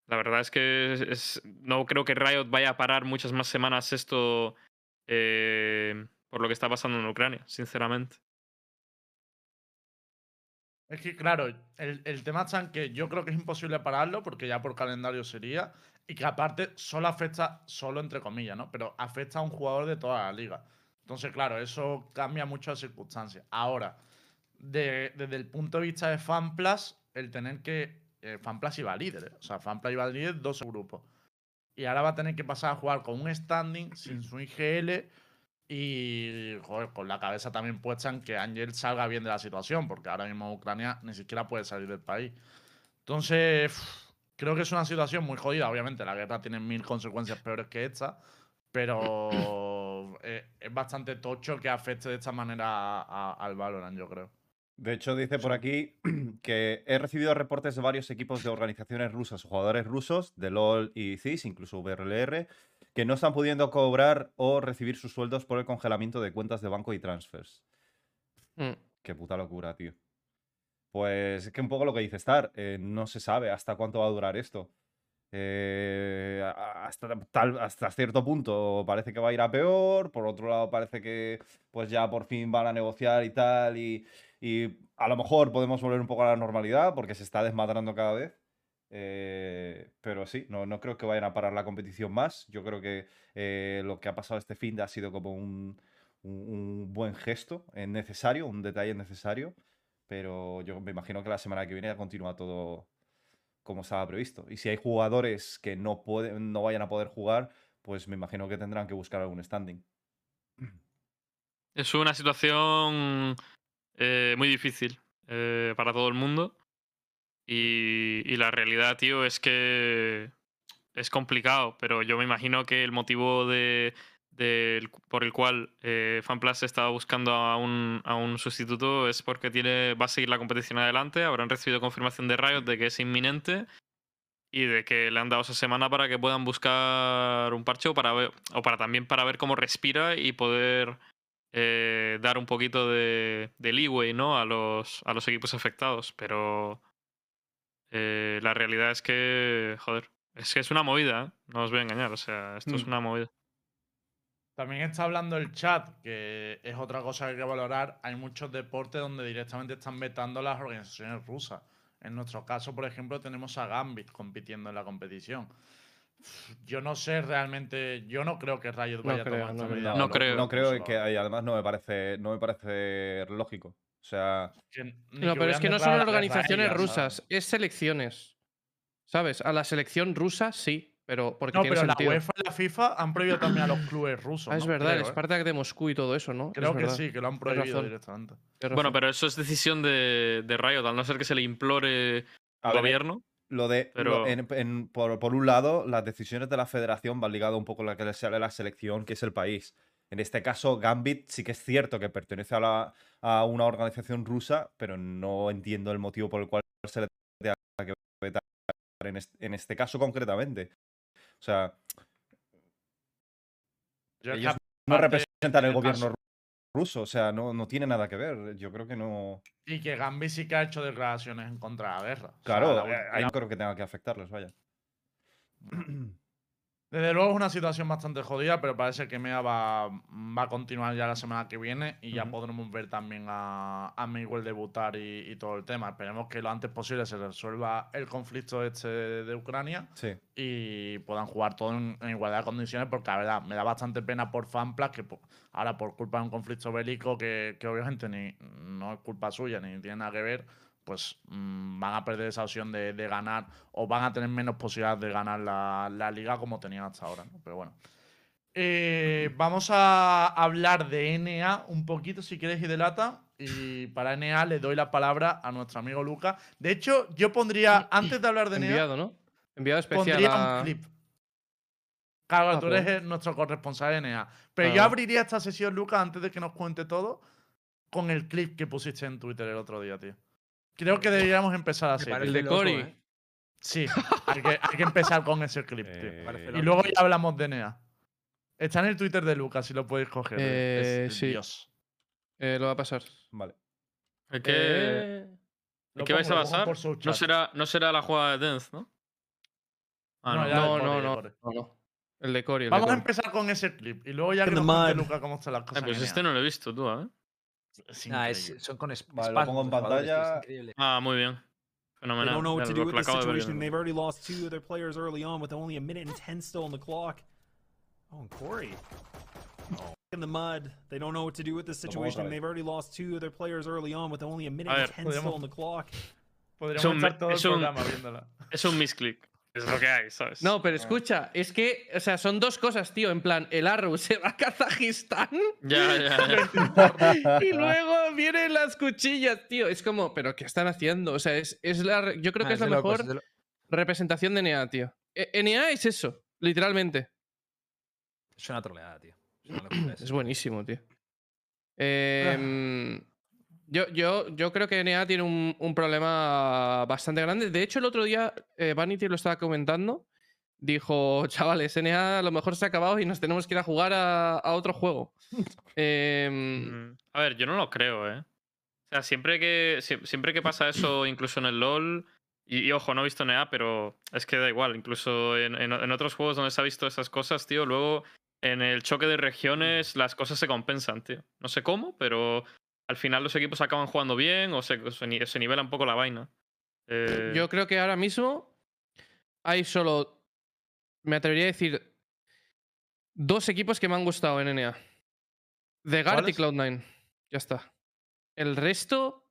la verdad es que no creo que Riot vaya a parar muchas más semanas esto eh, por lo que está pasando en Ucrania, sinceramente. Es que, claro, el, el tema está en que yo creo que es imposible pararlo porque ya por calendario sería. Y que aparte solo afecta, solo entre comillas, ¿no? Pero afecta a un jugador de toda la liga. Entonces, claro, eso cambia mucho las circunstancias. Ahora, de- desde el punto de vista de FanPlus, el tener que. Eh, FanPlus iba líder, ¿eh? O sea, FanPlus iba líder dos grupos. Y ahora va a tener que pasar a jugar con un standing sin su IGL. Y joder, con la cabeza también puesta en que Ángel salga bien de la situación, porque ahora mismo Ucrania ni siquiera puede salir del país. Entonces, creo que es una situación muy jodida. Obviamente, la guerra tiene mil consecuencias peores que esta, pero eh, es bastante tocho que afecte de esta manera a- a- al Valorant, yo creo. De hecho, dice por aquí que he recibido reportes de varios equipos de organizaciones rusas jugadores rusos de LOL y CIS, incluso VRLR, que no están pudiendo cobrar o recibir sus sueldos por el congelamiento de cuentas de banco y transfers. Mm. Qué puta locura, tío. Pues es que un poco lo que dice Star, eh, no se sabe hasta cuánto va a durar esto. Eh, hasta, tal, hasta cierto punto parece que va a ir a peor, por otro lado parece que pues ya por fin van a negociar y tal, y, y a lo mejor podemos volver un poco a la normalidad porque se está desmadrando cada vez. Eh, pero sí, no, no creo que vayan a parar la competición más. Yo creo que eh, lo que ha pasado este fin de ha sido como un, un- buen gesto eh, necesario, un detalle necesario. Pero yo me imagino que la semana que viene continúa todo como estaba previsto. Y si hay jugadores que no pueden, no vayan a poder jugar, pues me imagino que tendrán que buscar algún standing. Es una situación eh, muy difícil para todo el mundo. Y, la realidad, tío, es que es complicado, pero yo me imagino que el motivo de, del- por el cual eh, FanPlus estaba buscando a un, a un sustituto es porque tiene, va a seguir la competición adelante. Habrán recibido confirmación de Riot de que es inminente y de que le han dado esa semana para que puedan buscar un parche o para, ver, o para también para ver cómo respira y poder eh, dar un poquito de, de leeway ¿no? a, los, a los equipos afectados. Pero eh, la realidad es que, joder, es que es una movida, ¿eh? no os voy a engañar. O sea, esto es Mm. una movida. También está hablando el chat, que es otra cosa que hay que valorar. Hay muchos deportes donde directamente están vetando las organizaciones rusas. En nuestro caso, por ejemplo, tenemos a Gambit compitiendo en la competición. Yo no sé realmente, yo no creo que Riot No vaya a tomar no esta creo. medida. No por- creo. No creo que y además no me parece, no me parece lógico. O sea, No, pero es que no son organizaciones ellas, rusas, ¿sabes? es selecciones. ¿Sabes? A la selección rusa sí, pero porque No, tiene pero la. UEFA y la FIFA han prohibido también a los clubes rusos. Ah, es ¿no? verdad, el Creo, ¿eh? Spartak de Moscú y todo eso, ¿no? Es Creo que verdad, sí, que lo han prohibido razón, directamente. Bueno, pero eso es decisión de, de Riot, al no ser que se le implore al ver, gobierno. Lo de, lo- Pero- en- en- por, por un lado, las decisiones de la federación van ligadas un poco a la que le sale la selección, que es el país. En este caso, Gambit sí que es cierto que pertenece a, la- a una organización rusa, pero no entiendo el motivo por el cual se le tenga que vetar en este, en este caso concretamente. O sea, Yo ellos no representan el gobierno ruso, o sea, no, no tiene nada que ver. Yo creo que no. Y que Gambit sí que ha hecho declaraciones en contra de la guerra. O sea, Claro, la eh, ahí no creo que tenga que afectarles, vaya. Desde luego es una situación bastante jodida, pero parece que MEA va, va a continuar ya la semana que viene y ya podremos ver también a, a Miguel debutar y, y todo el tema. Esperemos que lo antes posible se resuelva el conflicto este de Ucrania Sí. y puedan jugar todo en, en igualdad de condiciones, porque la verdad me da bastante pena por Fanplas que ahora por culpa de un conflicto bélico que, que obviamente ni, no es culpa suya ni tiene nada que ver, pues mm, van a perder esa opción de, de ganar o van a tener menos posibilidades de ganar la, la liga como tenían hasta ahora. ¿no? Pero bueno. Eh, vamos a hablar de NA un poquito, si quieres, y delata. Y para NA le doy la palabra a nuestro amigo Luca. De hecho, yo pondría, antes de hablar de NA, Enviado, ¿no? Enviado especial pondría a... un clip. Claro, Ah, tú pues. eres nuestro corresponsal de NA. Pero yo Claro. abriría esta sesión, Lucas, antes de que nos cuente todo, con el clip que pusiste en Twitter el otro día, tío. Creo que deberíamos empezar así. El de Cory. ¿eh? Sí, hay que, hay que empezar con ese clip, tío. Eh, Y luego ya hablamos de NA. Está en el Twitter de Lucas, si lo podéis coger. Eh, es sí. Dios. Eh, lo va a pasar. Vale. Que, Eh, ¿en qué vais a basar? No será, no será la jugada de Dance, ¿no? Ah, No, no. no, no, no. El de Cory. de Vamos a empezar con ese clip. Y luego ya que nos. Lucas cómo están las Eh, cosas. pues en este no lo he visto tú, ¿eh? Es Nah, es- son con Vale, lo pongo en es pantalla. Ah, muy bien. They Fenomenal. don't know what to lo- do with situation. They've already lost two of their players early on with only a minute and 10 still on the clock. Oh, and Corey. Oh, in the mud. They don't know what to do with this situation. They've already lost two of their players early on with only a minute A and 10 still on the clock. Podríamos Es un- estar todo el es un- programa viéndola. Es un misclick. Es lo que hay, ¿sabes? No, pero escucha, es que, o sea, son dos cosas, tío. En plan, el Arrow se va a Kazajistán Ya, ya, ya. y luego vienen las cuchillas, tío. Es como, ¿pero qué están haciendo? O sea, es, es la, yo creo que Ah, es la mejor lo- representación de NEA, tío. E- NEA es eso, literalmente. Es una troleada, tío. Es una. Es buenísimo, tío. Em, yo, yo, yo creo que NA tiene un, un problema bastante grande. De hecho, el otro día eh, Vanity lo estaba comentando. Dijo, chavales, NA a lo mejor se ha acabado y nos tenemos que ir a jugar a, a otro juego. Em, Mm, A ver, yo no lo creo, ¿eh? O sea, siempre que, sie- siempre que pasa eso, incluso en el LOL, y, y ojo, no he visto NEA, pero es que da igual, incluso en, en- en otros juegos donde se ha visto esas cosas, tío, luego en el choque de regiones las cosas se compensan, tío. No sé cómo, pero al final los equipos acaban jugando bien o se, se, se nivela un poco la vaina. Eh, Yo creo que ahora mismo hay solo, me atrevería a decir, dos equipos que me han gustado en NA. The Guard y ¿Cuáles? Cloud9. Ya está. El resto,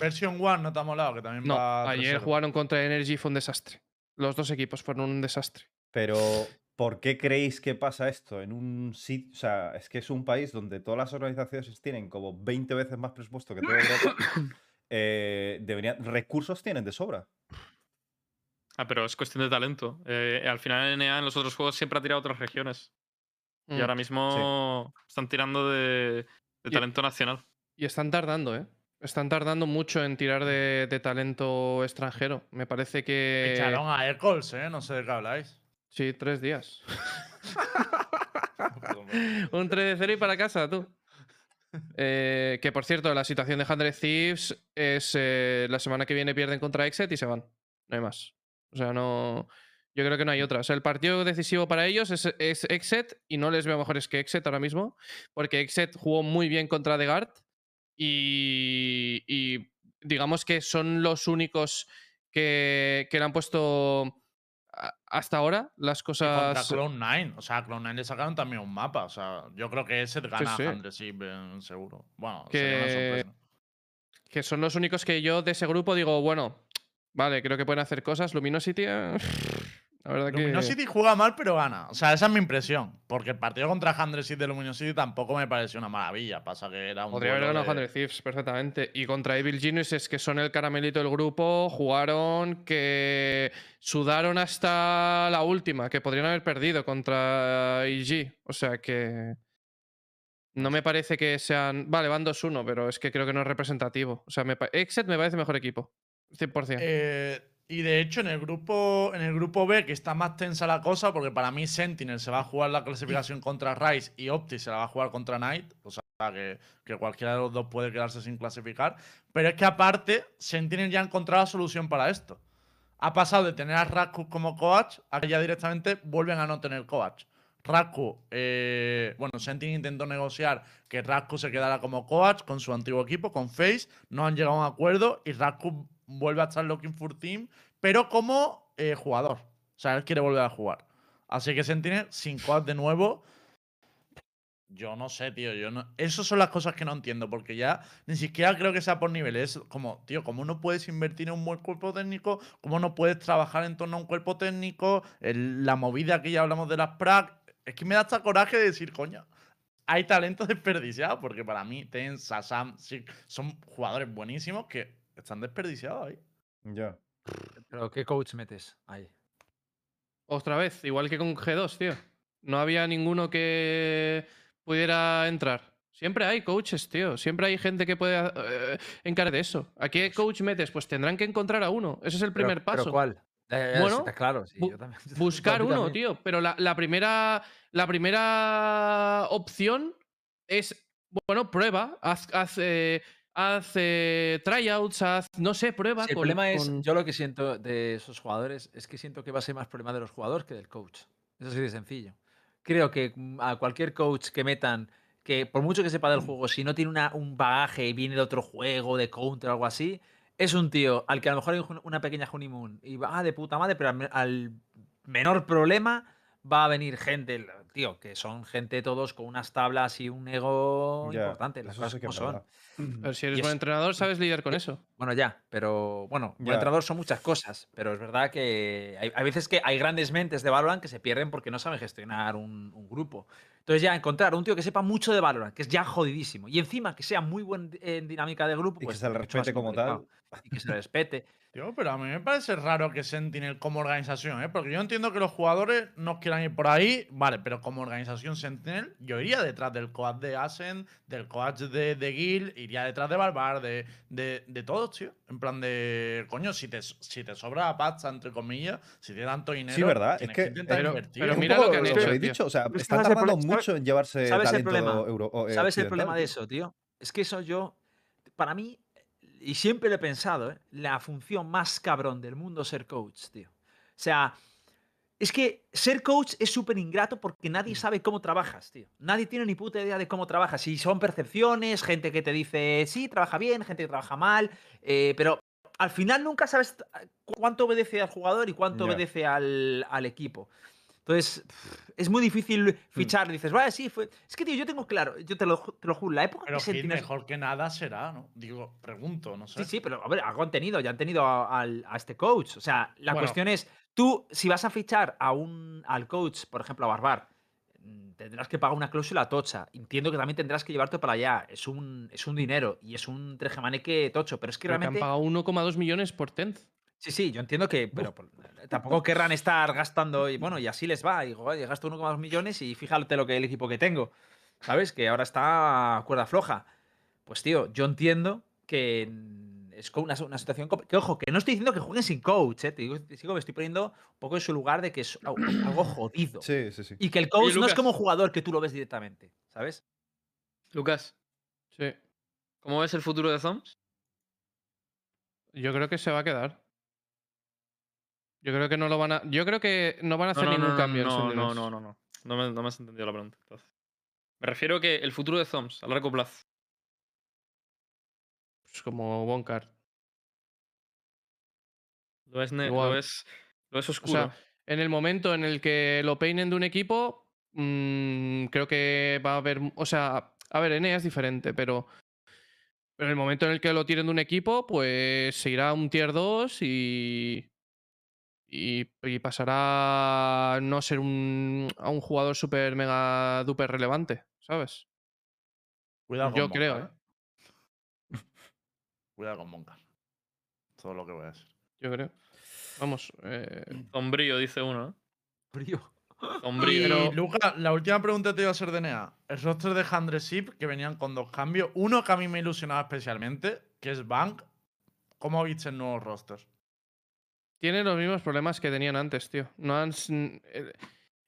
Version 1 no te ha molado, que también no. va. Ayer 3-0. jugaron contra Energy y fue un desastre. Los dos equipos fueron un desastre. Pero, ¿por qué creéis que pasa esto en un sitio? O sea, es que es un país donde todas las organizaciones tienen como 20 veces más presupuesto que toda Europa. eh, deberían, recursos tienen de sobra. Ah, pero es cuestión de talento. Eh, al final NA en los otros juegos siempre ha tirado a otras regiones. Y Mm. ahora mismo están tirando de, de Y- talento nacional. Y están tardando, ¿eh? Están tardando mucho en tirar de, de talento extranjero. Me parece que. Echaron a Eccles, ¿eh? No sé de qué habláis. Sí, tres días. Un 3 de 0 y para casa, tú. Eh, que por cierto, la situación de 100 Thieves es eh, la semana que viene pierden contra Exet y se van. No hay más. O sea, no. Yo creo que no hay otra. O sea, el partido decisivo para ellos es, es Exet y no les veo mejores que Exet ahora mismo. Porque Exet jugó muy bien contra The Guard y, y digamos que son los únicos que, que le han puesto hasta ahora las Y contra cosas. Cloud9. O sea, a Cloud9 le sacaron también un mapa. O sea, yo creo que ese gana sí. Handresip en seguro. Bueno, sería una Que- sorpresa. que son los únicos que yo de ese grupo digo, bueno, vale, creo que pueden hacer cosas. Luminosity, eh, la verdad que. Luminosity juega mal, pero gana. O sea, esa es mi impresión. Porque el partido contra Handresip de Luminosity tampoco me pareció una maravilla. Pasa que era un. Podría haber ganado 100 Thieves perfectamente. Y contra Evil Genius es que son el caramelito del grupo. Jugaron que sudaron hasta la última, que podrían haber perdido contra IG. O sea que. No me parece que sean. Vale, van 2-1, pero es que creo que no es representativo. O sea, me Exet me parece mejor equipo. 100%. Eh, y de hecho, en el grupo en el grupo B, que está más tensa la cosa, porque para mí Sentinel se va a jugar la clasificación contra Rise y Opti se la va a jugar contra Knight. O sea, que, que cualquiera de los dos puede quedarse sin clasificar. Pero es que aparte, Sentinel ya ha encontrado la solución para esto. Ha pasado de tener a Raskus como coach a que ya directamente vuelven a no tener coach. Raskus, eh, bueno, Sentinel intentó negociar que Raskus se quedara como coach con su antiguo equipo, con Face. No han llegado a un acuerdo y Raskus vuelve a estar Looking for Team, pero como eh, jugador. O sea, él quiere volver a jugar. Así que Sentinel sin coach de nuevo. Yo no sé, tío. Yo no... Esas son las cosas que no entiendo, porque ya ni siquiera creo que sea por niveles. Es como, tío, ¿cómo no puedes invertir en un buen cuerpo técnico? ¿Cómo no puedes trabajar en torno a un cuerpo técnico? La movida que ya hablamos de las prac. Es que me da hasta coraje de decir, coño, hay talento desperdiciado, porque para mí Ten, Sasam, son jugadores buenísimos que están desperdiciados ahí. Ya. Pero ¿qué coach metes ahí? Otra vez, igual que con G2, tío. No había ninguno que pudiera entrar. Siempre hay coaches, tío. Siempre hay gente que puede eh, encargar de eso. ¿A qué coach metes? Pues tendrán que encontrar a uno. Ese es el primer Pero- paso. ¿Pero cuál? Ya, ya, ya, Bueno, está claro, sí, bu- yo también. Buscar uno, también. tío. Pero la, la primera, la primera opción es, bueno, prueba. Haz, haz, eh, haz, eh, tryouts, haz, no sé, prueba. Sí, el con- problema es, con- yo lo que siento de esos jugadores es que siento que va a ser más problema de los jugadores que del coach. Eso sí de sencillo. Creo que mm, a cualquier coach que metan, que por mucho que sepa del juego, si no tiene una- un bagaje y viene de otro juego, de counter o algo así, es un tío al que a lo mejor hay un- una pequeña honeymoon y va ah, de puta madre, pero al, al menor problema va a venir gente, tío, que son gente todos con unas tablas y un ego importante. Las eso cosas sí que como son. verdad. Pero si eres Y buen es- entrenador, sabes lidiar con eh, eso. Bueno, ya, pero bueno, buen Ya. entrenador son muchas cosas, pero es verdad que hay, hay veces que hay grandes mentes de Valorant que se pierden porque no saben gestionar un, un grupo. Entonces ya encontrar un tío que sepa mucho de Valorant, que es ya jodidísimo, y encima que sea muy buen en dinámica de grupo, Y que pues se le respete como tal. Y que se le respete. Tío, pero a mí me parece raro que Sentinel como organización, ¿eh? Porque yo entiendo que los jugadores no quieran ir por ahí, vale, pero como organización Sentinel, yo iría detrás del coach de Ascent, del coach de, de Gil, iría detrás de Barbar, de, de, de todos, tío. En plan de, coño, si te, si te sobra pasta, entre comillas, si tienes tanto dinero, Sí, verdad, es tienes que- intentar pero- mira lo que han hecho, habéis dicho, o sea, están ¿sabes el tardando mucho en llevarse ¿Sabes el talento problema? euro- o- eh, ¿Sabes el problema de eso, tío? Es que eso yo, para mí, y siempre lo he pensado, ¿eh? la función más cabrón del mundo es ser coach, tío. O sea, es que ser coach es súper ingrato porque nadie sabe cómo trabajas, tío. Nadie tiene ni puta idea de cómo trabajas. Y son percepciones, gente que te dice, sí, trabaja bien, gente que trabaja mal, eh, pero al final nunca sabes cuánto obedece al jugador y cuánto obedece al, al equipo. Entonces, es muy difícil fichar. Dices, vale, sí, fue. Es que, tío, yo tengo claro, yo te lo, ju- te lo juro, la época Pero que mejor que nada será, ¿no? Digo, pregunto, no sé. Sí, sí, pero a ver, algo han tenido, ya han tenido a, a este coach. O sea, la Bueno. cuestión es, Tú, si vas a fichar a un, al coach, por ejemplo, a Barbar, mm, tendrás que pagar una cláusula tocha. Entiendo que también tendrás que llevarte para allá. Es un, es un dinero y es un trejemaneque tocho. Pero es que Creo que han realmente. pagado 1,2 millones por Tenth. Sí, sí, yo entiendo que. Pero tampoco querrán estar gastando. Y bueno, y así les va. Y digo, oye, gasto 1,2 millones y fíjate lo que el equipo que tengo. ¿Sabes? Que ahora está cuerda floja. Pues tío, yo entiendo que es una, una situación. Que ojo, que no estoy diciendo que jueguen sin coach, ¿eh? Te digo, te sigo, me estoy poniendo un poco en su lugar de que es algo jodido. Sí, sí, sí. Y que el coach no es Lucas. como jugador que tú lo ves directamente, ¿sabes? Lucas, Sí. ¿cómo ves el futuro de Zoms? Yo creo que se va a quedar. Yo creo que no lo van a. Yo creo que no van a hacer no, no, ningún no, cambio en no, no, no, no, no. No me, no me has entendido la pregunta. entonces. Me refiero que el futuro de Zoms a largo plazo. Pues como Bonkar. Lo ne- Igual. lo ves, lo ves O oscuro. sea, en el momento en el que lo peinen de un equipo, mm, creo que va a haber. O sea, a ver, Enea es diferente, pero. Pero en el momento en el que lo tiren de un equipo, pues se irá a un tier 2 y. Y, y pasará a no ser un, a un jugador súper mega duper relevante, ¿sabes? Cuidado con Yo creo, Moncar, ¿eh? Cuidado con Moncar. Todo lo que voy a decir. Yo creo. Vamos. eh, Sombrío, dice uno. ¿eh? Sombrío. Y Pero- Luca, la última pregunta te iba a ser de Nea. El roster de Handre Ship, que venían con dos cambios. Uno que a mí me ilusionaba especialmente, que es Bank. ¿Cómo viste el nuevo roster? Tienen los mismos problemas que tenían antes, tío. No han.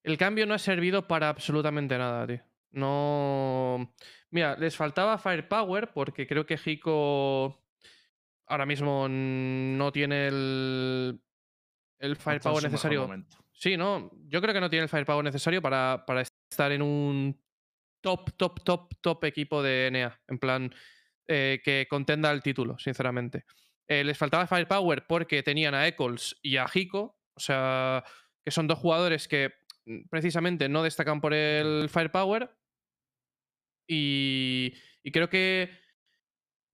el cambio no ha servido para absolutamente nada, tío. No. Mira, les faltaba firepower porque creo que Hiko ahora mismo no tiene el. El firepower necesario. Sí, no. Yo creo que no tiene el firepower necesario para, para estar en un top, top, top, top equipo de NA. En plan, eh, que contenda el título, sinceramente. Eh, les faltaba firepower porque tenían a Eccles y a Hiko. O sea, que son dos jugadores que mm, precisamente no destacan por el firepower. Y, y creo que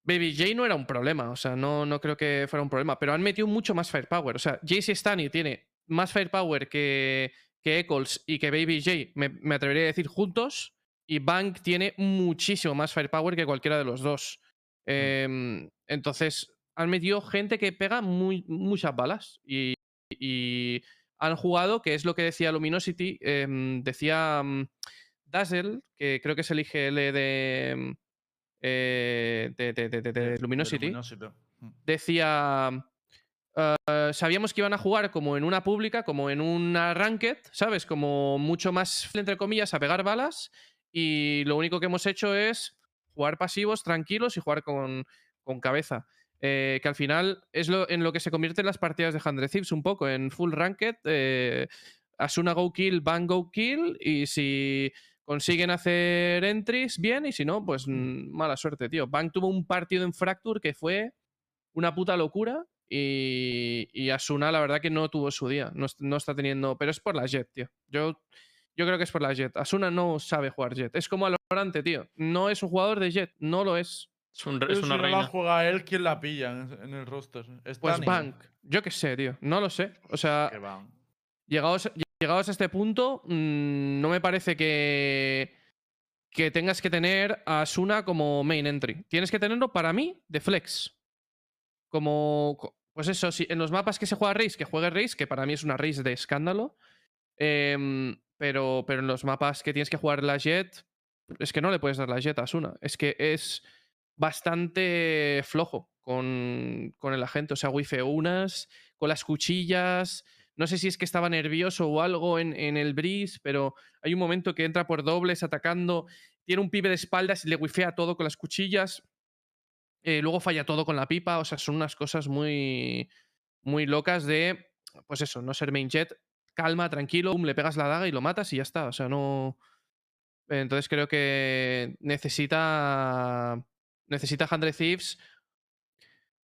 Baby J no era un problema, o sea, no, no creo que fuera un problema, pero han metido mucho más firepower. O sea, JC Stanley tiene más firepower que, que Eccles y que Baby J, me, me atrevería a decir juntos, y Bank tiene muchísimo más firepower que cualquiera de los dos. Em, entonces, han metido gente que pega muy, muchas balas y, y han jugado, que es lo que decía Luminosity, em, decía mm, Dazzle, que creo que es el IGL de, mm, eh, de, Luminosity, Luminosity. Mm. decía. eh, sabíamos que iban a jugar como en una pública, como en una ranked, ¿sabes? Como mucho más, entre comillas, a pegar balas. Y lo único que hemos hecho es jugar pasivos, tranquilos y jugar con, con cabeza. Eh, que al final es lo, en lo que se convierten las partidas de Hundred Thieves un poco, en full ranked. Eh, Asuna go kill, Van go kill. Y si consiguen hacer entries, bien. Y si no, pues mm, mala suerte, tío. Bank tuvo un partido en Fracture que fue una puta locura. Y, y Asuna, la verdad que no tuvo su día. No, no está teniendo. Pero es por la Jet, tío. Yo, yo creo que es por la Jet. Asuna no sabe jugar Jet. Es como Alorante, tío. No es un jugador de Jet. No lo es. Es, un- es si una no reina. la juega él, ¿quién la pilla en, el roster? Pues. Bank. Yo qué sé, tío. No lo sé. O sea, llegados, llegados a este punto, mm, no me parece que, que tengas que tener a Asuna como main entry. Tienes que tenerlo para mí de flex. Como, co- pues eso, si en los mapas que se juega Race, que juegue Race, que para mí es una Race de escándalo. em, pero, pero en los mapas que tienes que jugar la Jet, es que no le puedes dar la Jet a Asuna. Es que es bastante flojo con, con el agente. O sea, wife unas, con las cuchillas. No sé si es que estaba nervioso o algo en, el breeze, pero hay un momento que entra por dobles atacando, tiene un pibe de espaldas y le wifea todo con las cuchillas. eh, luego falla todo con la pipa. O sea, son unas cosas muy, muy locas de, pues eso, no ser main jet. Calma, tranquilo, pum, le pegas la daga y lo matas y ya está. O sea, no. Entonces creo que necesita. Necesita Hundred Thieves.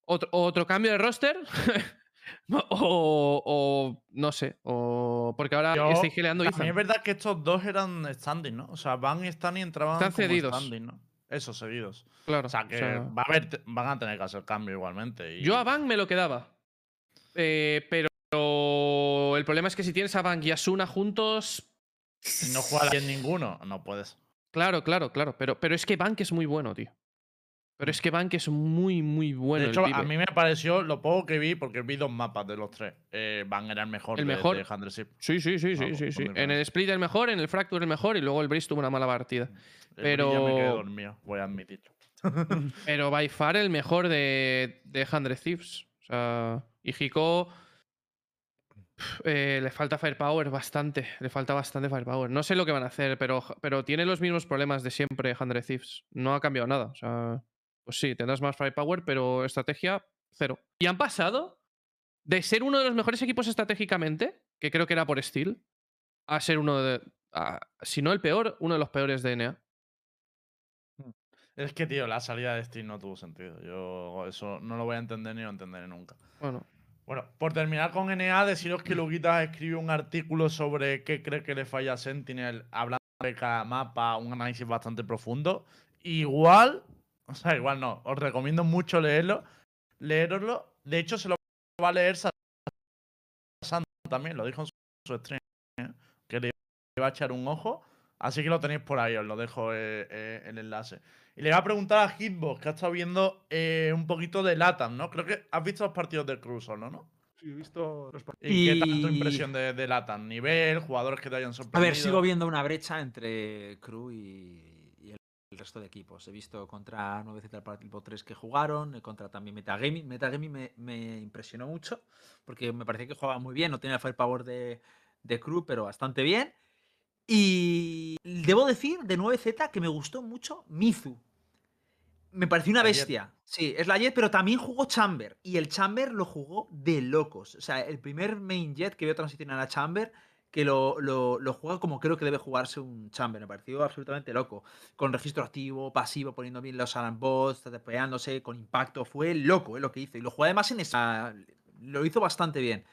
Otro, otro cambio de roster. o, o no sé. O. Porque ahora Yo- estoy gileando También es Ethan. verdad que estos dos eran standing, ¿no? O sea, Van y Stani entraban Están como cedidos. standing, ¿no? Eso, seguidos. Claro. O sea, que o sea, va a haber, van a tener que hacer cambio igualmente. y- Yo a Van me lo quedaba. Eh, pero el problema es que si tienes a Bank y a Suna juntos. Si no juega bien ninguno, no puedes. Claro, claro, claro. Pero, pero es que Bank es muy bueno, tío. Pero es que Bank es muy, muy bueno. de hecho, a mí me pareció lo poco que vi, porque vi dos mapas de los tres. Eh, Van era el mejor El de, mejor. de Handresip. Sí, sí, sí, sí, Vamos, sí. En el. Split el mejor, en el Fracture el mejor y luego el Breeze tuvo una mala partida. El Bri ya me quedé Pero- dormido, voy a admitirlo. Pero by far el mejor de, de 100 Thieves. O sea, y Hiko eh, le falta firepower bastante. Le falta bastante firepower. No sé lo que van a hacer, pero, pero tiene los mismos problemas de siempre 100 Thieves. No ha cambiado nada. O sea, pues sí, tendrás más firepower, pero estrategia cero. Y han pasado de ser uno de los mejores equipos estratégicamente, que creo que era por Steel, a ser uno de. a- si no el peor, uno de los peores de NA. Es que, tío, la salida de Steam no tuvo sentido. Yo eso no lo voy a entender ni lo entenderé nunca. Bueno, Bueno, por terminar con NA, deciros que Luguita escribió un artículo sobre qué cree que le falla a Sentinel, hablando de cada mapa, un análisis bastante profundo. Igual, o sea, igual no, os recomiendo mucho leerlo, leeroslo. De hecho, se lo va a leer Sa- Santo también, lo dijo en su, su stream, ¿eh? que le iba a echar un ojo. Así que lo tenéis por ahí, os lo dejo eh, eh, el enlace. Y le voy a preguntar a Hitbox, que ha estado viendo eh, un poquito de Latam, ¿no? Creo que has visto los partidos del Cruz solo, ¿no? Sí, he visto los partidos. ¿Y, qué tal tu impresión de, de Latam? ¿Nivel? ¿Jugadores que te hayan A sorprendido? ver, sigo viendo una brecha entre Crew y, y el, resto de equipos. He visto contra 9Z el partido 3 que jugaron, eh, contra también Metagaming. Metagaming me, me impresionó mucho porque me parecía que jugaba muy bien, no tenía el firepower de, de Crew, pero bastante bien. Y debo decir de 9Z que me gustó mucho Mizu. Me pareció una bestia. Sí, es la Jet, pero también jugó Chamber. Y el Chamber lo jugó de locos. O sea, el primer main Jet que veo transicionar a Chamber, que lo, lo, juega como creo que debe jugarse un Chamber. Me pareció absolutamente loco. Con registro activo, pasivo, poniendo bien los Alan bots, tapeándose, con impacto. Fue loco, es lo que hizo. Y lo jugó además en esa. Lo hizo bastante bien.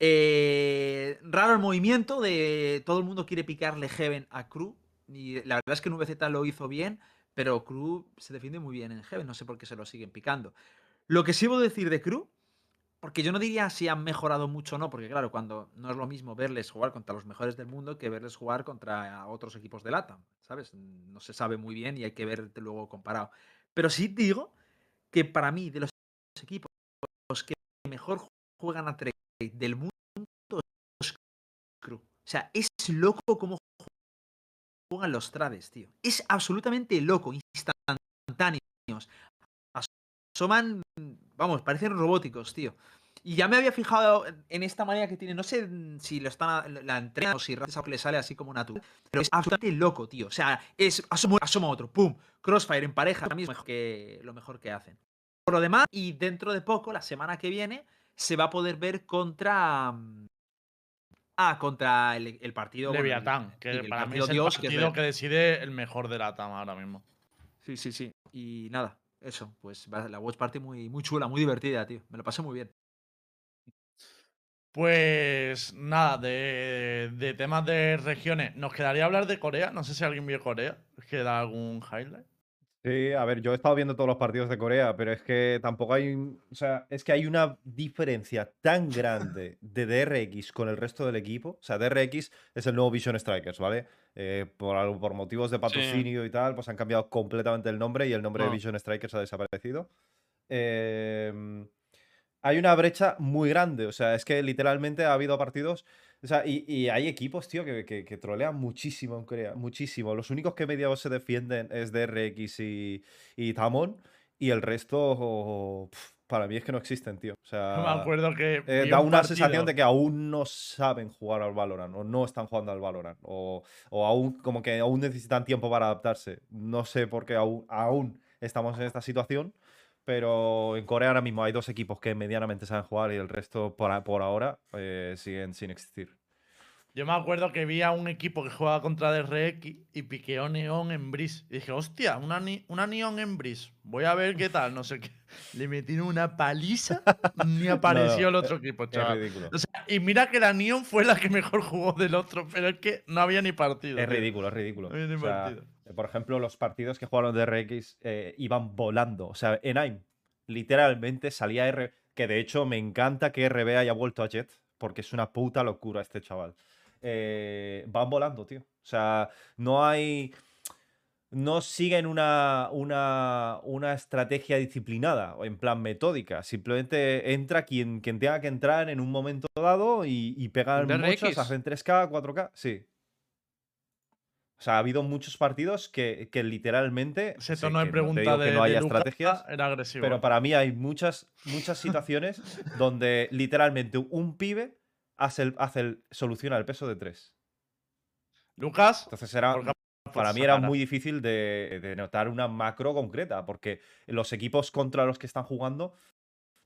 Eh, raro el movimiento de todo el mundo quiere picarle Heaven a Crew. Y la verdad es que NVZ lo hizo bien, pero Crew se defiende muy bien en Heaven. No sé por qué se lo siguen picando. Lo que sí puedo decir de Crew, porque yo no diría si han mejorado mucho o no, porque claro, cuando no es lo mismo verles jugar contra los mejores del mundo que verles jugar contra otros equipos de LATAM, ¿sabes? No se sabe muy bien y hay que verte luego comparado. Pero sí digo que para mí, de los equipos que mejor juegan a trade del mundo, es Crew. O sea, es loco cómo juegan los trades, tío. Es absolutamente loco, instantáneos. Asoman, vamos, parecen robóticos, tío. Y ya me había fijado en- esta manera que tiene, no sé si lo están la entrenan o si es algo que le sale así como natural, pero es absolutamente loco, tío. O sea, es asoma, asoma otro, pum, crossfire en pareja, para mí es mejor que, lo mejor que hacen. Por lo demás, y dentro de poco, la semana que viene, se va a poder ver contra. mm, Ah, contra el, el partido. el- Leviatán, que el para mí es el Dios, que es partido que decide el mejor de Latam ahora mismo. Sí, sí, sí. Y nada, eso, pues la watch party muy, muy chula, muy divertida, tío. Me lo pasé muy bien. Pues nada, de, de temas de regiones, nos quedaría hablar de Corea. No sé si alguien vio Corea. ¿Queda algún highlight? Sí, a ver, yo he estado viendo todos los partidos de Corea, pero es que tampoco hay un... O sea, es que hay una diferencia tan grande de DRX con el resto del equipo. O sea, DRX es el nuevo Vision Strikers, ¿vale? Eh, por, por motivos de patrocinio y tal, pues han cambiado completamente el nombre y el nombre de Ah. Vision Strikers ha desaparecido. Em, hay una brecha muy grande. O sea, es que literalmente ha habido partidos. O sea, y, y hay equipos, tío, que, que, que trolean muchísimo en Corea. Muchísimo. Los únicos que medio se defienden es DRX y, y Tamon. Y el resto, pf, para mí es que no existen, tío. O sea, me acuerdo que. eh, da un una partido- sensación de que aún no saben jugar al Valorant. O no están jugando al Valorant. O, o aún, como que aún necesitan tiempo para adaptarse. No sé por qué aún, aún estamos en esta situación. Pero en Corea ahora mismo hay dos equipos que medianamente saben jugar y el resto por, por ahora eh, siguen sin existir. Yo me acuerdo que vi a un equipo que jugaba contra DRX y piqueó Neon en Breeze. Y dije, hostia, una, ni- una Neon en Breeze. Voy a ver qué tal, no sé qué. Le metieron una paliza, ni apareció el otro equipo, Es chaval. ridículo. O sea, y mira que la Neon fue la que mejor jugó del otro, pero es que no había ni partido. Es tío. ridículo, es ridículo. No había ni O sea, partido. Por ejemplo, los partidos que jugaron de RX eh, iban volando. O sea, en AIM literalmente salía R. Que de hecho me encanta que RB haya vuelto a Jet. porque es una puta locura este chaval. Eh, van volando, tío. O sea, no hay. No siguen una, una, una estrategia disciplinada o en plan metódica. Simplemente entra quien, quien tenga que entrar en un momento dado y, y pegan muchos, hacen 3K, 4K. Sí. O sea, ha habido muchos partidos que, que literalmente. Ese tono de no pregunta que de, no haya estrategias. era agresivo. Pero para mí hay muchas, muchas situaciones donde literalmente un pibe hace el, hace el- soluciona el peso de tres. Lucas, Entonces era, ¿por qué para mí era muy difícil de, de notar una macro concreta, porque los equipos contra los que están jugando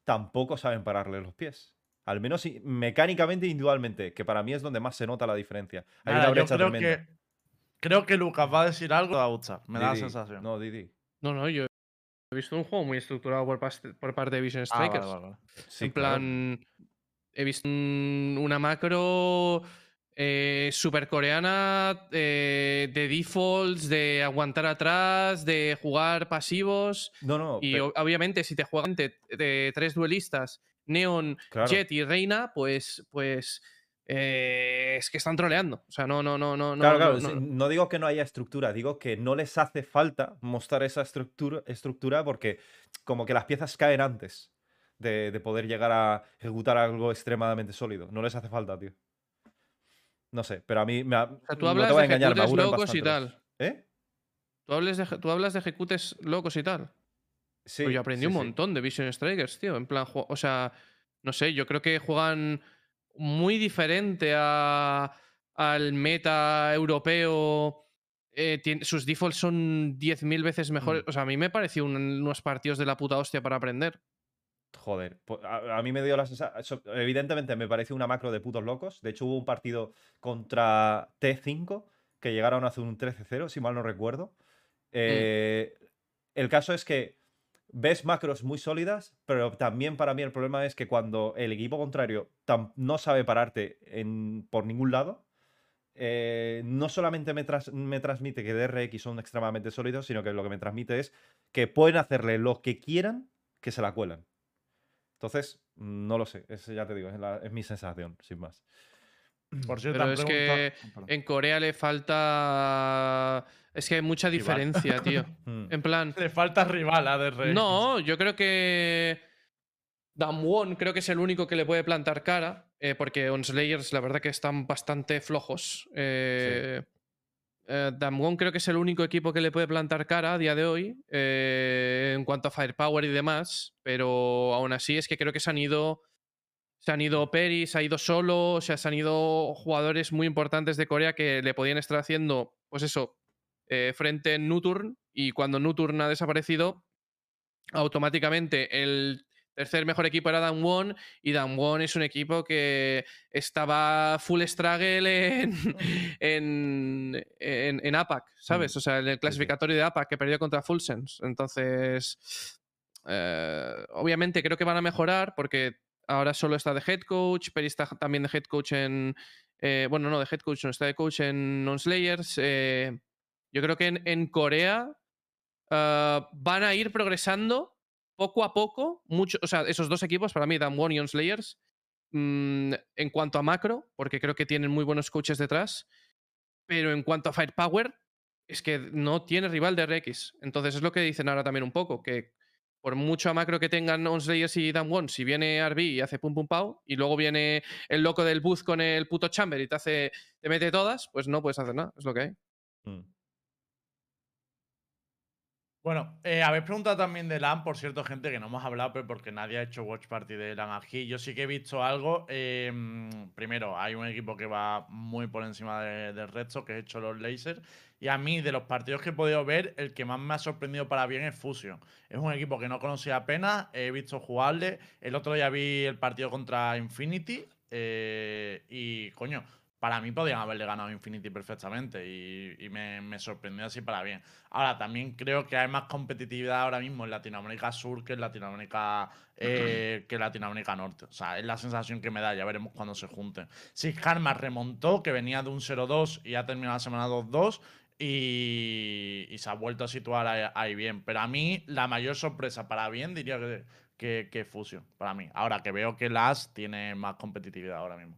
tampoco saben pararle los pies. Al menos mecánicamente e individualmente, que para mí es donde más se nota la diferencia. Hay Nada, una yo brecha creo tremenda. que, creo que Lucas va a decir algo a gustar. Me da la sensación. No, Didi. No, no, yo he visto un juego muy estructurado por, parte de Vision Ah, vale, Strikers. vale, vale. Sí, en claro. plan, he visto un- una macro eh, super coreana eh, de defaults, de aguantar atrás, de jugar pasivos. No, no, Y obviamente, si te juegan de, de tres duelistas, Neon, Claro. Jet y Reina, pues, pues eh, es que están troleando. O sea, no, no, no, no, no. Claro, claro, no, no. no digo que no haya estructura, digo que no les hace falta mostrar esa estructura, estructura porque como que las piezas caen antes de, de poder llegar a ejecutar algo extremadamente sólido. No les hace falta, tío. No sé, pero a mí me, ha- O sea, tú no hablas te voy a de engañar, me locos y tal. ¿Eh? Tú, hables de, tú hablas de ejecutes locos y tal. Sí, Pues yo aprendí sí, un sí. montón de Vision Strikers, tío. En plan, o sea, no sé, yo creo que juegan muy diferente a- al meta europeo. eh, sus defaults son 10.000 veces mejores. Mm. O sea, a mí me pareció un- unos partidos de la puta hostia para aprender. Joder, a, a mí me dio la sensación. Evidentemente me pareció una macro de putos locos. De hecho, hubo un partido contra T5 que llegaron a hacer un 13-0, si mal no recuerdo. Eh, El caso es que ves macros muy sólidas, pero también para mí el problema es que cuando el equipo contrario no sabe pararte por ningún lado, eh, no solamente me, transmite que DRX son extremadamente sólidos, sino que lo que me transmite es que pueden hacerle lo que quieran que se la cuelan. Entonces, no lo sé, eso ya te digo, es, es mi sensación, sin más. Por cierto, Pero es que Oh, perdón. en Corea le falta. Es que hay mucha Rival. diferencia, tío. Mm. En plan. Le falta rival a DRX. No, yo creo que Damwon creo que es el único que le puede plantar cara, eh, porque Onslayers la verdad que están bastante flojos. Eh, eh, Damwon creo que es el único equipo que le puede plantar cara a día de hoy eh, en cuanto a firepower y demás, pero aún así es que creo que se han ido se han ido Peri, se ha ido solo, o sea, se han ido jugadores muy importantes de Corea que le podían estar haciendo, pues eso, eh, frente en Nuturn y cuando Nuturn ha desaparecido, automáticamente el tercer mejor equipo era Damwon y Damwon es un equipo que estaba full struggle en, en, en, en APAC, ¿sabes? O sea, en el clasificatorio de APAC que perdió contra Fulsens. Entonces, eh, obviamente creo que van a mejorar porque ahora solo está de head coach, Peri está también de head coach en... eh, bueno, no, de head coach, no está de coach en Non-Slayers. eh, yo creo que en, Corea ah, van a ir progresando poco a poco, mucho, o sea, esos dos equipos, para mí, Damwon y On-Slayers, mm, en cuanto a macro, porque creo que tienen muy buenos coaches detrás, pero en cuanto a firepower, es que no tiene rival de RX. Entonces es lo que dicen ahora también un poco, que por mucho macro que tengan On-Slayers y Damwon, si viene RB y hace pum pum pau, y luego viene el loco del booth con el puto chamber y te hace, te mete todas, pues no puedes hacer nada, es lo que hay. Mm. Bueno, eh, habéis preguntado también de LAN, por cierto, gente que no hemos hablado, pero porque nadie ha hecho watch party de LAN aquí. Yo sí que he visto algo. mm, primero, hay un equipo que va muy por encima de- del resto, que es hecho los Lasers. Y a mí, de los partidos que he podido ver, el que más me ha sorprendido para bien es Fusion. Es un equipo que no conocía apenas, he visto jugarle. El otro día vi el partido contra Infinity. eh, y, coño, para mí podían haberle ganado Infinity perfectamente. Y, y me, me sorprendió así para bien. Ahora, también creo que hay más competitividad ahora mismo en Latinoamérica Sur que en Latinoamérica, eh, que en Latinoamérica Norte. O sea, es la sensación que me da, ya veremos cuando se junten. Sí, Karma remontó, que venía de un 0-2 y ha terminado la semana 2-2 y, y se ha vuelto a situar ahí, ahí bien. Pero a mí, la mayor sorpresa para bien, diría que, que, que Fusion, para mí. Ahora que veo que Las tiene más competitividad ahora mismo.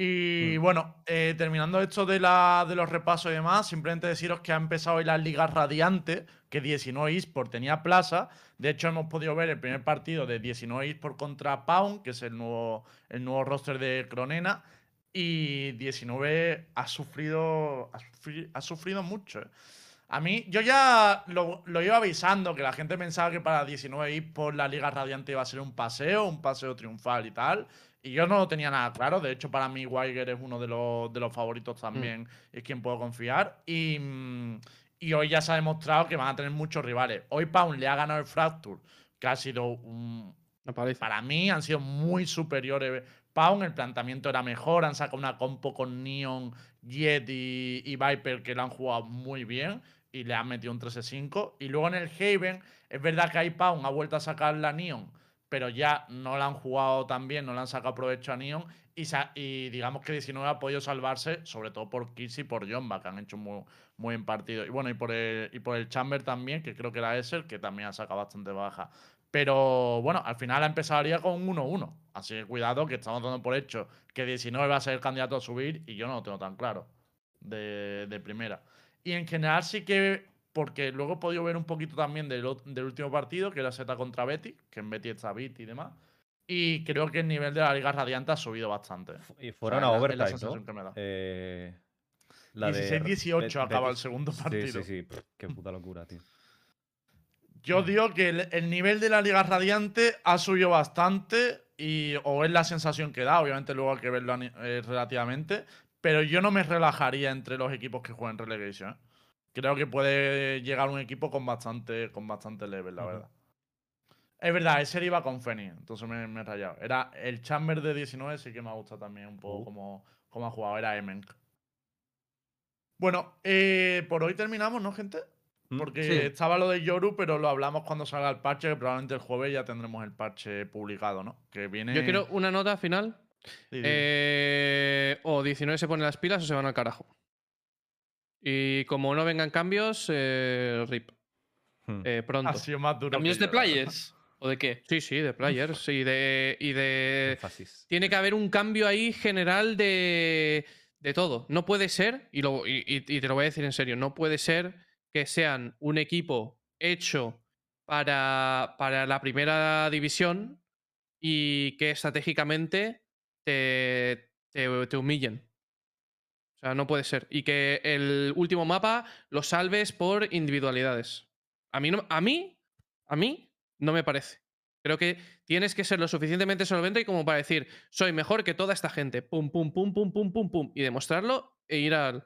Y Mm. bueno, eh, terminando esto de, la, de los repasos y demás, simplemente deciros que ha empezado hoy las ligas radiantes, que 19 eSport tenía plaza. De hecho, hemos podido ver el primer partido de 19 eSport contra Pound, que es el nuevo, el nuevo roster de Cronena. Y 19 ha sufrido, ha sufri- ha sufrido mucho. eh. A mí, yo ya lo, lo iba avisando, que la gente pensaba que para 19 eSport la Liga Radiante iba a ser un paseo, un paseo triunfal y tal. Y yo no lo tenía nada claro. De hecho, para mí, Weiger es uno de los, de los favoritos también. Es quien puedo confiar. Y, mm, y hoy ya se ha demostrado que van a tener muchos rivales. Hoy Pound le ha ganado el Fracture, que ha sido un. Para mí han sido muy superiores. Pound, el planteamiento era mejor. Han sacado una compo con Neon, Jet y, y Viper que lo han jugado muy bien. Y le han metido un 13-5. Y luego en el Haven, es verdad que ahí Pound ha vuelto a sacar la Neon pero ya no la han jugado tan bien, no le han sacado provecho a Neon. Y, digamos que 19 ha podido salvarse, sobre todo por Kiss y por Jomba, que han hecho muy, muy buen partido. Y bueno, y por, el, y por el Chamber también, que creo que era Esser, que también ha sacado bastante baja. Pero bueno, al final ha liga con un 1-1. Así que cuidado, que estamos dando por hecho que 19 va a ser el candidato a subir y yo no lo tengo tan claro de, de primera. Y en general sí que, porque luego he podido ver un poquito también del, del último partido, que era Z contra Betty, que en Betty está Beat y demás. Y creo que el nivel de la Liga Radiante ha subido bastante. Y fueron O sea, a overtime, sensación ¿no? que me da. Eh, la de 16-18 Bet- acaba el segundo Sí, partido. Sí, sí, pff, qué puta locura, tío. Yo digo que el, el nivel de la Liga Radiante ha subido bastante y o es la sensación que da, obviamente luego hay que verlo eh, relativamente, pero yo no me relajaría entre los equipos que juegan relegation. ¿eh? Creo que puede llegar un equipo con bastante con bastante level, la verdad. Es verdad, ese iba con Feni, entonces me, me he rayado. Era el Chamber de 19, sí que me ha gustado también un poco Uh. como, como ha jugado, era Emenk. Bueno, eh, por hoy terminamos, ¿no, gente? Mm, Porque Sí. estaba lo de Yoru, pero lo hablamos cuando salga el parche, que probablemente el jueves ya tendremos el parche publicado, ¿no? Que viene. Yo quiero una nota final. Eh, o 19 se ponen las pilas o se van al carajo. Y como no vengan cambios, eh, RIP. Hmm. Eh, pronto. ha sido más duro. ¿Cambios de yo, players? ¿O de qué? Sí, sí, de players. Y de. Y de. Énfasis. Tiene que haber un cambio ahí general de, de todo. No puede ser, y, lo- y- y- y te lo voy a decir en serio, no puede ser que sean un equipo hecho para, para la primera división y que estratégicamente te, te, te humillen. O sea, no puede ser. Y que el último mapa lo salves por individualidades. A mí, no, a mí, a mí no me parece. Creo que tienes que ser lo suficientemente solvente como para decir, soy mejor que toda esta gente. Pum, pum, pum, pum, pum, pum, pum. Y demostrarlo e ir al-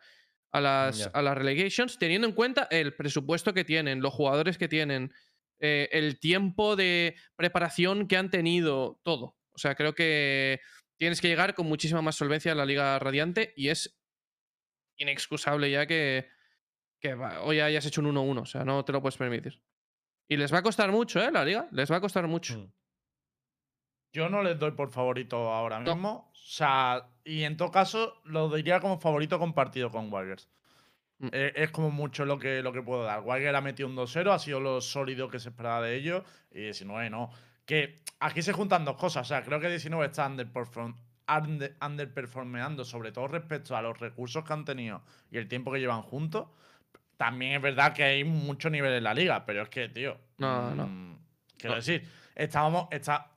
a, las, a las relegations teniendo en cuenta el presupuesto que tienen, los jugadores que tienen, eh, el tiempo de preparación que han tenido, todo. O sea, creo que tienes que llegar con muchísima más solvencia a la Liga Radiante y es inexcusable ya que, hoy hayas hecho un 1-1. O sea, no te lo puedes permitir. Y les va a costar mucho, ¿eh? La liga. Les va a costar mucho. Mm. Yo no les doy por favorito ahora No. mismo. O sea, y en todo caso, lo diría como favorito compartido con Wagers. Mm. Eh, es como mucho lo que, lo que puedo dar. Wager ha metido un 2-0, ha sido lo sólido que se esperaba de ellos. Y 19 no. Que aquí se juntan dos cosas. O sea, creo que 19 está underperform- under- underperformeando, sobre todo respecto a los recursos que han tenido y el tiempo que llevan juntos. También es verdad que hay mucho nivel en la liga, pero es que, tío. No, no. mm, Quiero No. decir, estábamos. Está,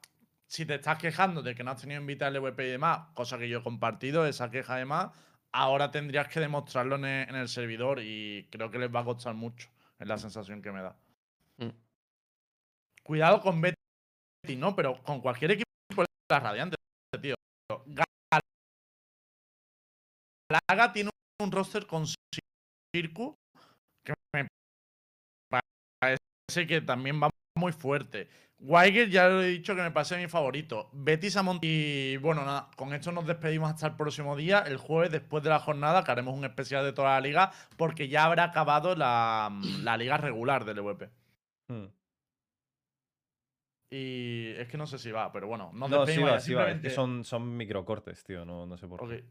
si te estás quejando de que no has tenido invitado al LVP y demás, cosa que yo he compartido, esa queja además, ahora tendrías que demostrarlo en el, en el servidor y creo que les va a costar mucho. Es la sensación que me da. Mm. Cuidado con Betty, ¿no? Pero con cualquier equipo de la Radiante, tío. Galaga tiene un roster con Circu que me parece que también va muy fuerte. Weiger ya lo he dicho que me parece mi favorito. Betis Amont y bueno, nada, con esto nos despedimos hasta el próximo día. El jueves, después de la jornada, que haremos un especial de toda la liga, porque ya habrá acabado la, liga regular del EVP. Mm. Y es que no sé si va, pero bueno, nos No, sí va, sí va. Es que Simplemente- son, son microcortes, tío. No, no sé por Ok. qué.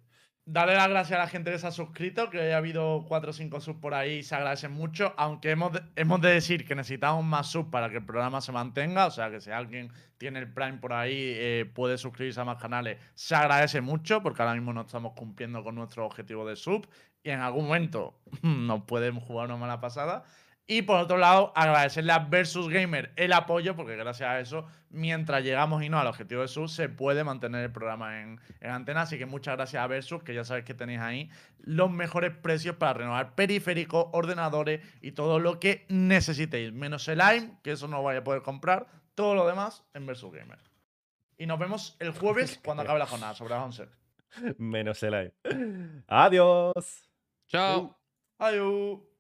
Darle las gracias a la gente que se ha suscrito, que ha habido 4 o 5 subs por ahí, se agradece mucho, aunque hemos de, hemos de decir que necesitamos más subs para que el programa se mantenga, o sea que si alguien tiene el Prime por ahí, eh, puede suscribirse a más canales, se agradece mucho, porque ahora mismo no estamos cumpliendo con nuestro objetivo de sub, y en algún momento nos podemos jugar una mala pasada. Y por otro lado, agradecerle a Versus Gamer el apoyo, porque gracias a eso, mientras llegamos y no al objetivo de sub, se puede mantener el programa en, en antena. Así que muchas gracias a Versus, que ya sabéis que tenéis ahí los mejores precios para renovar periféricos, ordenadores y todo lo que necesitéis. Menos el AIM, que eso no vais a poder comprar. Todo lo demás en Versus Gamer. Y nos vemos el jueves cuando acabe la jornada sobre las 11. Menos el aire. Adiós. Chao. Adiós.